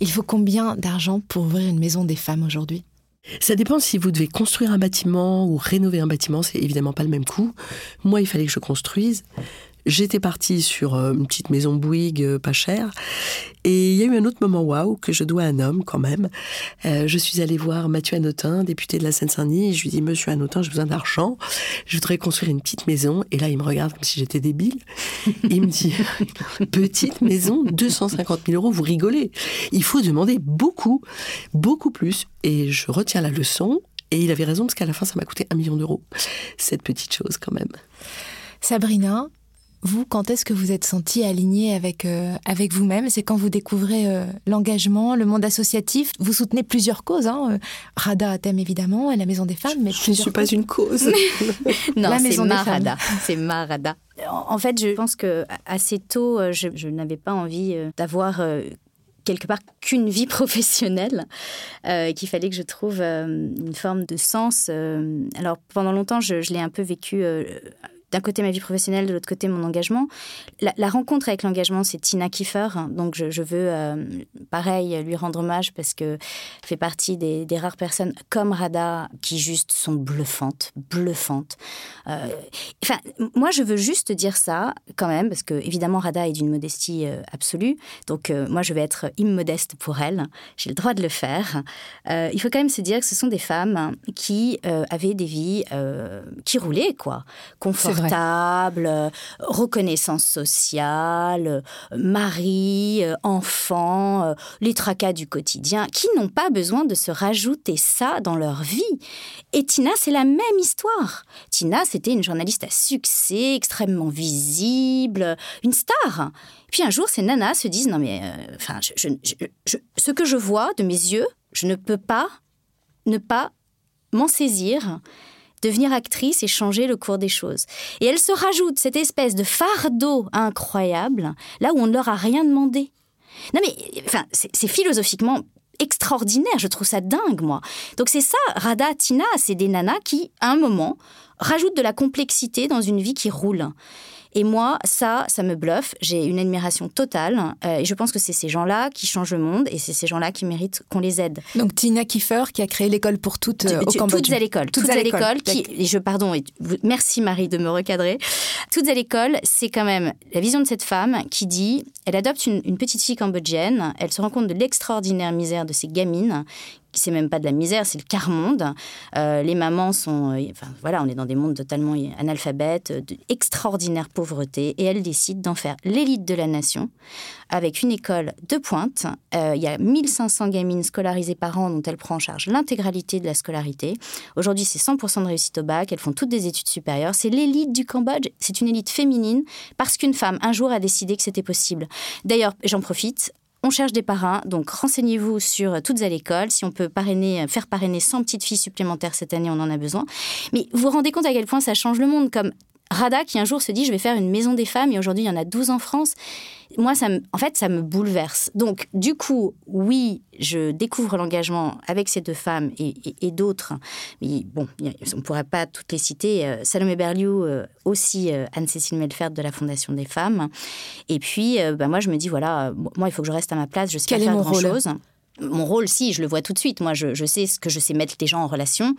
Speaker 1: Il faut combien d'argent pour ouvrir une maison des femmes aujourd'hui?
Speaker 2: Ça dépend si vous devez construire un bâtiment ou rénover un bâtiment, c'est évidemment pas le même coût. Moi, il fallait que je construise. J'étais partie sur euh, une petite maison Bouygues euh, pas chère. Et il y a eu un autre moment waouh que je dois à un homme quand même. Euh, je suis allée voir Mathieu Anotin, député de la Seine-Saint-Denis, je lui dis Monsieur Anotin, j'ai besoin d'argent, je voudrais construire une petite maison. Et là, il me regarde comme si j'étais débile. Il me dit Petite maison, 250 000 euros, vous rigolez. Il faut demander beaucoup, beaucoup plus. Et je retiens la leçon. Et il avait raison parce qu'à la fin, ça m'a coûté un million d'euros. Cette petite chose quand même.
Speaker 1: Sabrina, vous, quand est-ce que vous êtes sentie alignée avec, euh, avec vous-même? C'est quand vous découvrez euh, l'engagement, le monde associatif. Vous soutenez plusieurs causes. Hein, euh, Rada thème évidemment, et la Maison des Femmes. Mais
Speaker 2: je ne suis pas une cause.
Speaker 3: non, c'est ma Rada. C'est ma Rada. En fait, je pense que assez tôt, je, je n'avais pas envie d'avoir quelque part qu'une vie professionnelle, euh, qu'il fallait que je trouve une forme de sens. alors pendant longtemps, je, je l'ai un peu vécu d'un côté ma vie professionnelle, de l'autre côté mon engagement. La, rencontre avec l'engagement, c'est Tina Kiefer. Donc je, veux, euh, pareil, lui rendre hommage parce que fait partie des, rares personnes comme Rada qui juste sont bluffantes, bluffantes. Euh, enfin, moi, je veux juste dire ça quand même parce que évidemment Rada est d'une modestie euh, absolue. Donc moi, je vais être immodeste pour elle. J'ai le droit de le faire. il faut quand même se dire que ce sont des femmes qui avaient des vies qui roulaient, quoi. Euh, reconnaissance sociale, mari, euh, enfant, euh, les tracas du quotidien, qui n'ont pas besoin de se rajouter ça dans leur vie. Et Tina, c'est la même histoire. Tina, c'était une journaliste à succès, extrêmement visible, une star. Puis un jour, ces nanas se disent non mais, enfin, ce que je vois de mes yeux, je ne peux pas ne pas m'en saisir devenir actrice et changer le cours des choses. Et elle se rajoute cette espèce de fardeau incroyable, là où on ne leur a rien demandé. Non mais, enfin, c'est philosophiquement extraordinaire, je trouve ça dingue, moi. Donc c'est ça, Rada, Tina, c'est des nanas qui, à un moment, rajoutent de la complexité dans une vie qui roule. Et moi, ça, ça me bluffe. J'ai une admiration totale. Euh, et je pense que c'est ces gens-là qui changent le monde et c'est ces gens-là qui méritent qu'on les aide.
Speaker 1: Donc Tina Kiefer qui a créé l'école pour toutes euh, au Cambodge.
Speaker 3: Toutes à l'école. Toutes, à l'école. Qui, et je pardon. Et, merci Marie de me recadrer. Toutes à l'école, c'est quand même la vision de cette femme qui dit, elle adopte une, une petite fille cambodgienne, elle se rend compte de l'extraordinaire misère de ces gamines c'est même pas de la misère, c'est le quart monde. Euh, les mamans sont, euh, enfin voilà, on est dans des mondes totalement analphabètes, d'extraordinaire pauvreté, et elle décide d'en faire l'élite de la nation, avec une école de pointe. Euh, il y a 1500 gamines scolarisées par an dont elle prend en charge l'intégralité de la scolarité. Aujourd'hui, c'est 100% de réussite au bac, elles font toutes des études supérieures. C'est l'élite du Cambodge, c'est une élite féminine, parce qu'une femme, un jour, a décidé que c'était possible. D'ailleurs, j'en profite, on cherche des parrains, donc renseignez-vous sur toutes à l'école. Si on peut parrainer, faire parrainer 100 petites filles supplémentaires cette année, on en a besoin. Mais vous vous rendez compte à quel point ça change le monde, comme Rada qui un jour se dit je vais faire une maison des femmes et aujourd'hui il y en a 12 en France. Moi, ça en fait, ça me bouleverse. Donc, du coup, oui, je découvre l'engagement avec ces deux femmes et, d'autres. Mais bon, on ne pourrait pas toutes les citer. Euh, Salomé Berliou, euh, aussi euh, Anne-Cécile Melfert de la Fondation des femmes. Et puis, bah, moi, je me dis voilà, moi, il faut que je reste à ma place. Je sais
Speaker 1: Quel
Speaker 3: pas
Speaker 1: faire
Speaker 3: grand-chose mon rôle, si, je le vois tout de suite. Moi, je, sais ce que je sais mettre les gens en relation,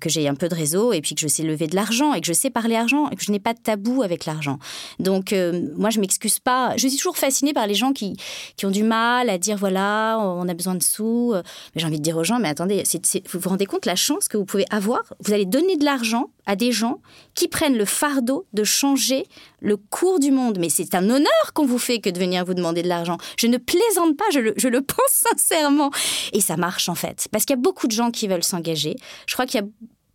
Speaker 3: que j'ai un peu de réseau et puis que je sais lever de l'argent et que je sais parler argent et que je n'ai pas de tabou avec l'argent. Donc, euh, moi, je m'excuse pas. Je suis toujours fascinée par les gens qui, qui ont du mal à dire voilà, on a besoin de sous. Mais j'ai envie de dire aux gens, mais attendez, vous vous rendez compte la chance que vous pouvez avoir? Vous allez donner de l'argent à des gens qui prennent le fardeau de changer le cours du monde. Mais c'est un honneur qu'on vous fait que de venir vous demander de l'argent. Je ne plaisante pas, je le, je le pense sincèrement. Et ça marche en fait. Parce qu'il y a beaucoup de gens qui veulent s'engager. Je crois qu'il y a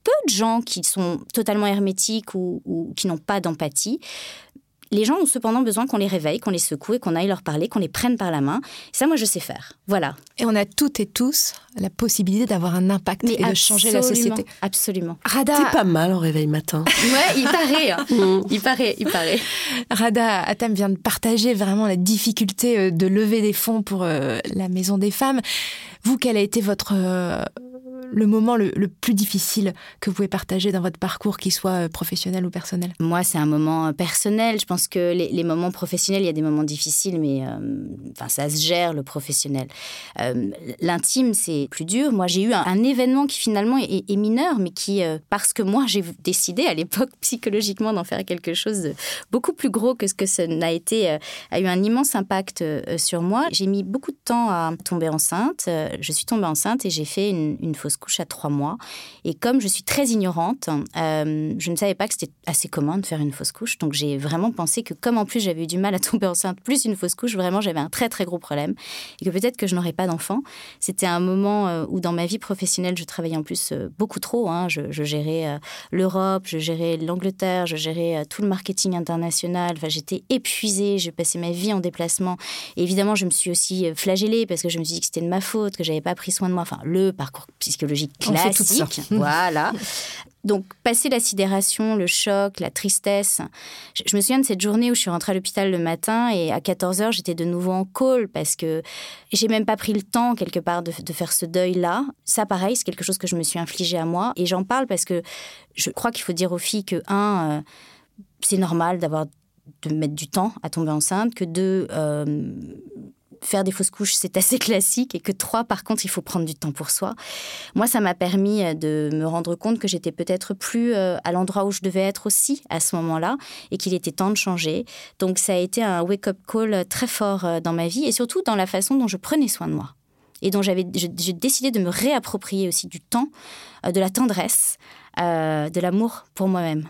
Speaker 3: peu de gens qui sont totalement hermétiques ou, qui n'ont pas d'empathie. Les gens ont cependant besoin qu'on les réveille, qu'on les secoue et qu'on aille leur parler, qu'on les prenne par la main. Ça, moi, je sais faire. Voilà.
Speaker 1: Et on a toutes et tous la possibilité d'avoir un impact et de changer la société.
Speaker 3: Absolument.
Speaker 2: Rada... C'est pas mal en réveil matin.
Speaker 3: ouais, il paraît. Hein. Mm. Il paraît, il paraît.
Speaker 1: Rada Atam vient de partager vraiment la difficulté euh, de lever des fonds pour euh, la Maison des Femmes. Vous, quel a été votre euh, le moment le, plus difficile que vous pouvez partager dans votre parcours, qu'il soit professionnel ou personnel?
Speaker 3: Moi, c'est un moment personnel. Je pense pense que les, moments professionnels, il y a des moments difficiles, mais enfin, ça se gère le professionnel. L'intime, c'est plus dur. Moi, j'ai eu un, événement qui finalement est, mineur, mais qui, parce que moi, j'ai décidé à l'époque psychologiquement d'en faire quelque chose de beaucoup plus gros que ce que ça n'a été, a eu un immense impact sur moi. J'ai mis beaucoup de temps à tomber enceinte. Je suis tombée enceinte et j'ai fait une, fausse couche à trois mois. Et comme je suis très ignorante, je ne savais pas que c'était assez commun de faire une fausse couche. Donc j'ai vraiment pensé que comme en plus j'avais eu du mal à tomber enceinte, plus une fausse couche, vraiment j'avais un très très gros problème. Et que peut-être que je n'aurais pas d'enfant. C'était un moment euh, où dans ma vie professionnelle, je travaillais en plus euh, beaucoup trop. Hein. Je, gérais euh, l'Europe, je gérais l'Angleterre, je gérais tout le marketing international. Enfin, j'étais épuisée, je passais ma vie en déplacement. Et évidemment, je me suis aussi flagellée parce que je me suis dit que c'était de ma faute, que j'avais pas pris soin de moi. Enfin, le parcours psychologique classique. Voilà. Donc, passer la sidération, le choc, la tristesse. Je, me souviens de cette journée où je suis rentrée à l'hôpital le matin et à 14h, j'étais de nouveau en call parce que j'ai même pas pris le temps, quelque part, de, faire ce deuil-là. Ça, pareil, c'est quelque chose que je me suis infligé à moi. Et j'en parle parce que je crois qu'il faut dire aux filles que, un, euh, c'est normal d'avoir de mettre du temps à tomber enceinte, que deux, euh, faire des fausses couches, c'est assez classique et que trois, par contre, il faut prendre du temps pour soi. Moi, ça m'a permis euh, de me rendre compte que j'étais peut-être plus euh, à l'endroit où je devais être aussi à ce moment-là et qu'il était temps de changer. Donc, ça a été un wake-up call très fort euh, dans ma vie et surtout dans la façon dont je prenais soin de moi et dont j'avais j'ai décidé de me réapproprier aussi du temps, de la tendresse, de l'amour pour moi-même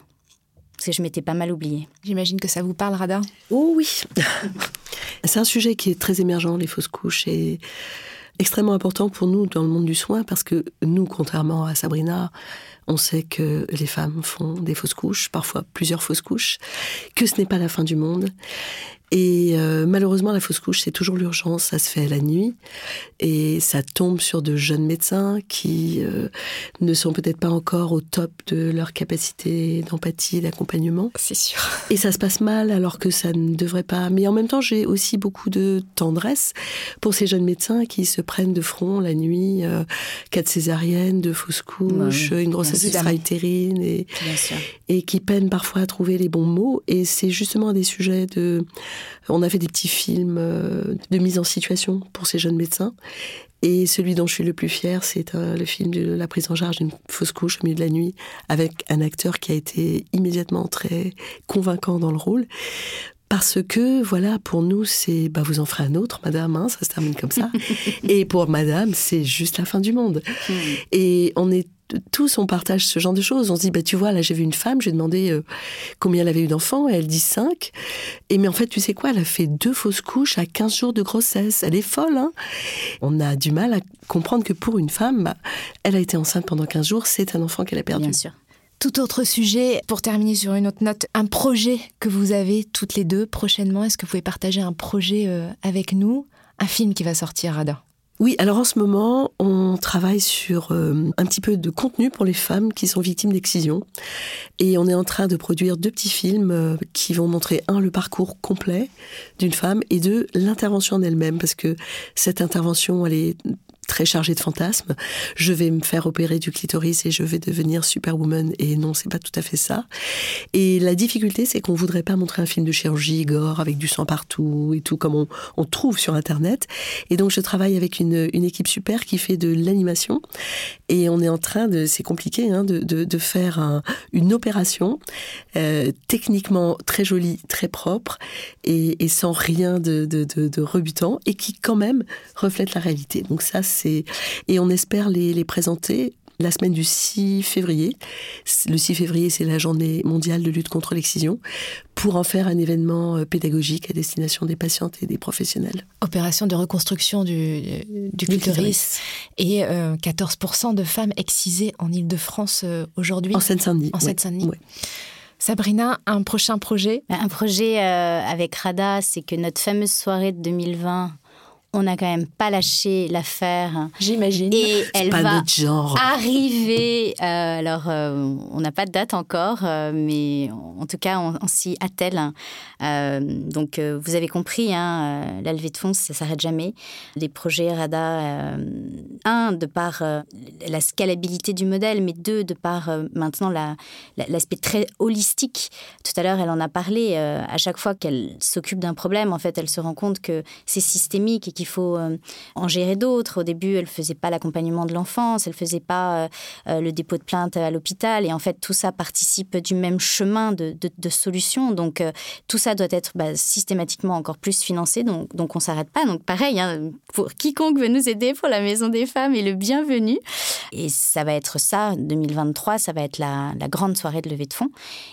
Speaker 3: parce que je m'étais pas mal oubliée.
Speaker 1: J'imagine que ça vous parle, Rada
Speaker 2: Oh oui. C'est un sujet qui est très émergent, les fausses couches, et extrêmement important pour nous dans le monde du soin, parce que nous, contrairement à Sabrina, on sait que les femmes font des fausses couches, parfois plusieurs fausses couches, que ce n'est pas la fin du monde, et euh, malheureusement, la fausse couche, c'est toujours l'urgence, ça se fait la nuit, et ça tombe sur de jeunes médecins qui euh, ne sont peut-être pas encore au top de leur capacité d'empathie d'accompagnement.
Speaker 1: C'est sûr.
Speaker 2: Et ça se passe mal alors que ça ne devrait pas. Mais en même temps, j'ai aussi beaucoup de tendresse pour ces jeunes médecins qui se prennent de front la nuit, euh, quatre césariennes, deux fausses couches, une grossesse extra-utérine, et, et qui peinent parfois à trouver les bons mots. Et c'est justement des sujets de on a fait des petits films euh, de mise en situation pour ces jeunes médecins. Et celui dont je suis le plus fier, c'est le film de la prise en charge d'une fausse couche au milieu de la nuit, avec un acteur qui a été immédiatement très convaincant dans le rôle. Parce que, voilà, pour nous, c'est, bah, vous en ferez un autre, madame, hein, ça se termine comme ça. et pour madame, c'est juste la fin du monde. Hmm. Et on est tous, on partage ce genre de choses. On se dit, bah, tu vois, là, j'ai vu une femme, j'ai demandé euh, combien elle avait eu d'enfants, et elle dit 5. Et mais en fait, tu sais quoi, elle a fait deux fausses couches à 15 jours de grossesse. Elle est folle, hein On a du mal à comprendre que pour une femme, elle a été enceinte pendant 15 jours, c'est un enfant qu'elle a perdu.
Speaker 3: Bien sûr.
Speaker 1: Tout autre sujet, pour terminer sur une autre note, un projet que vous avez toutes les deux prochainement, est-ce que vous pouvez partager un projet euh, avec nous? Un film qui va sortir, Ada
Speaker 2: oui, alors en ce moment, on travaille sur euh, un petit peu de contenu pour les femmes qui sont victimes d'excision. Et on est en train de produire deux petits films euh, qui vont montrer, un, le parcours complet d'une femme, et deux, l'intervention en elle-même, parce que cette intervention, elle est très chargé de fantasmes. Je vais me faire opérer du clitoris et je vais devenir superwoman. Et non, c'est pas tout à fait ça. Et la difficulté, c'est qu'on voudrait pas montrer un film de chirurgie gore avec du sang partout et tout comme on, trouve sur Internet. Et donc, je travaille avec une, équipe super qui fait de l'animation. Et on est en train de, c'est compliqué, hein, de, faire un, une opération euh, techniquement très jolie, très propre et, sans rien de, de, de, rebutant et qui quand même reflète la réalité. Donc ça, et on espère les, présenter la semaine du 6 février. Le 6 février, c'est la journée mondiale de lutte contre l'excision, pour en faire un événement euh, pédagogique à destination des patientes et des professionnels.
Speaker 1: Opération de reconstruction du, du clitoris. Et 14% euh, de femmes excisées en Ile-de-France euh, aujourd'hui.
Speaker 2: En Seine-Saint-Denis.
Speaker 1: En Seine-Saint-Denis. Sabrina, un prochain projet?
Speaker 3: Un projet avec Rada, c'est que notre fameuse soirée de 2020 on n'a quand même pas lâché l'affaire.
Speaker 1: J'imagine.
Speaker 3: Et elle
Speaker 2: pas
Speaker 3: va
Speaker 2: notre genre.
Speaker 3: arriver. euh, alors, euh, on n'a pas de date encore, euh, mais en tout cas, on, on s'y attelle. Euh, donc, vous avez compris, hein, la levée de fonds, ça s'arrête jamais. Les projets RADA, un, de par la scalabilité du modèle, mais deux, de par maintenant la- la- l'aspect très holistique. Tout à l'heure, elle en a parlé. à chaque fois qu'elle s'occupe d'un problème, en fait, elle se rend compte que c'est systémique et qu'il faut euh, en gérer d'autres. Au début, elle faisait pas l'accompagnement de l'enfance, elle faisait pas euh, euh, le dépôt de plainte à l'hôpital. Et en fait, tout ça participe du même chemin de, de, solution. Donc, tout ça doit être bah, systématiquement encore plus financé. Donc, donc on s'arrête pas. Donc, pareil, hein, pour quiconque veut nous aider pour la Maison des Femmes est le bienvenu. Et ça va être ça, 2023, ça va être la, grande soirée de levée de fonds.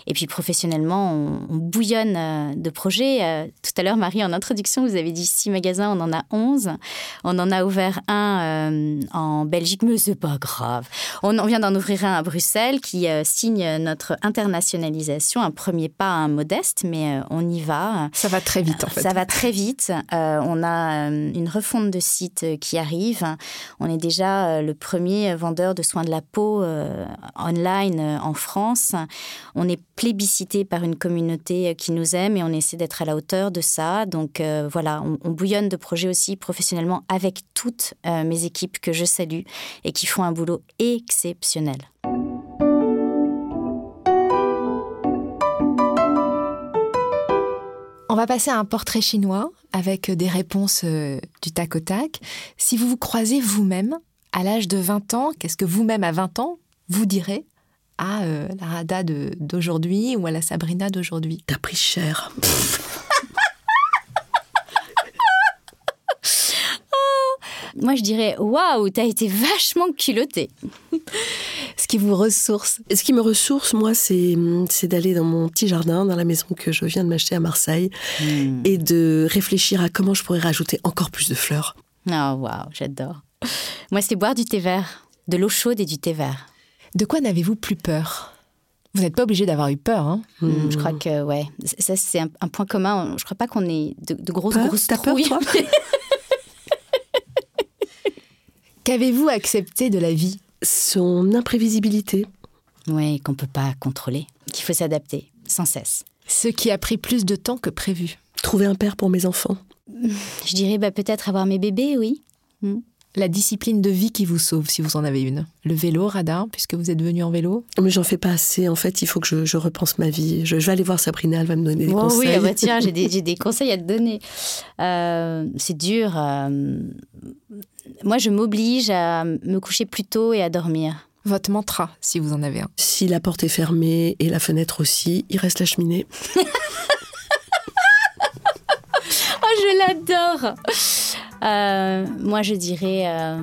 Speaker 3: Et puis professionnellement, on, on bouillonne de projets. Tout à l'heure, Marie, en introduction, vous avez dit six magasins, on en a 11. On en a ouvert un euh, en Belgique, mais c'est pas grave. On, on vient d'en ouvrir un à Bruxelles qui euh, signe notre internationalisation, un premier pas modeste, mais euh, on y va.
Speaker 1: Ça va très vite en fait.
Speaker 3: Ça va très vite. On a une refonte de site qui arrive. On est déjà le premier vendeur de soins de la peau online en France. On est plébiscité par une communauté qui nous aime et on essaie d'être à la hauteur de ça. Donc euh, voilà, on, on bouillonne de projets aussi professionnellement avec toutes euh, mes équipes que je salue et qui font un boulot exceptionnel.
Speaker 1: On va passer à un portrait chinois avec des réponses euh, du tac au tac. Si vous vous croisez vous-même à l'âge de 20 ans, qu'est-ce que vous-même à 20 ans vous direz à euh, la Rada d'aujourd'hui ou à la Sabrina d'aujourd'hui?
Speaker 2: T'as pris cher.
Speaker 3: Moi, je dirais waouh, t'as été vachement culotté.
Speaker 1: Ce qui vous ressource.
Speaker 2: Ce qui me ressource, moi, c'est c'est d'aller dans mon petit jardin, dans la maison que je viens de m'acheter à Marseille, et de réfléchir à comment je pourrais rajouter encore plus de fleurs.
Speaker 3: Oh waouh, j'adore. Moi, c'est boire du thé vert, de l'eau chaude et du thé vert.
Speaker 1: De quoi n'avez-vous plus peur? Vous n'êtes pas obligé d'avoir eu peur, hein
Speaker 3: Hmm, Je crois que ouais, ça c'est un, un point commun. Je crois pas qu'on ait de, de grosses
Speaker 2: Peur?
Speaker 3: grosses
Speaker 2: T'as peur, toi?
Speaker 1: Qu'avez-vous accepté de la vie?
Speaker 2: Son imprévisibilité.
Speaker 3: Oui, qu'on peut pas contrôler, qu'il faut s'adapter sans cesse.
Speaker 1: Ce qui a pris plus de temps que prévu.
Speaker 2: Trouver un père pour mes enfants.
Speaker 3: Je dirais bah, peut-être avoir mes bébés, oui.
Speaker 1: La discipline de vie qui vous sauve, si vous en avez une. Le vélo, radar, puisque vous êtes venu en vélo.
Speaker 2: Mais j'en fais pas assez. En fait, il faut que je, je repense ma vie. Je, je vais aller voir Sabrina, elle va me donner des
Speaker 3: Oh
Speaker 2: conseils.
Speaker 3: oui, ah bah tiens, j'ai des, j'ai des conseils à te donner. Euh, c'est dur. euh, moi, je m'oblige à me coucher plus tôt et à dormir.
Speaker 1: Votre mantra, si vous en avez un.
Speaker 2: Si la porte est fermée et la fenêtre aussi, il reste la cheminée.
Speaker 3: Oh, je l'adore Euh, Moi, je dirais... euh,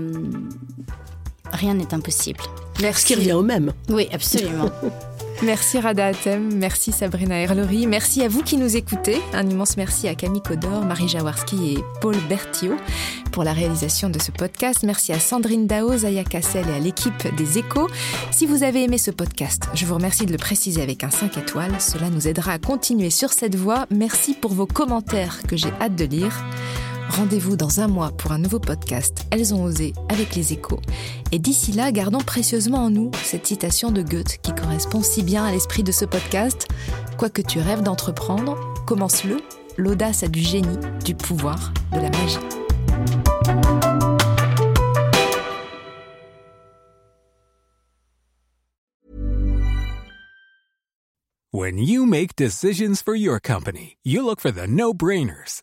Speaker 3: rien n'est impossible.
Speaker 2: Ce
Speaker 1: Merci.
Speaker 2: qui revient au même.
Speaker 3: Oui, absolument.
Speaker 1: Merci Rada Atem, merci Sabrina Erlery, merci à vous qui nous écoutez. Un immense merci à Camille Codor, Marie Jaworski et Paul Berthiaud pour la réalisation de ce podcast. Merci à Sandrine Dao, Zaya Cassel et à l'équipe des Échos. Si vous avez aimé ce podcast, je vous remercie de le préciser avec un 5 étoiles. Cela nous aidera à continuer sur cette voie. Merci pour vos commentaires que j'ai hâte de lire. Rendez-vous dans un mois pour un nouveau podcast Elles ont osé avec les échos. Et d'ici là, gardons précieusement en nous cette citation de Goethe qui correspond si bien à l'esprit de ce podcast. Quoi que tu rêves d'entreprendre, commence-le. L'audace a du génie, du pouvoir, de la magie.
Speaker 4: When you make decisions for your company, you look for the no brainers.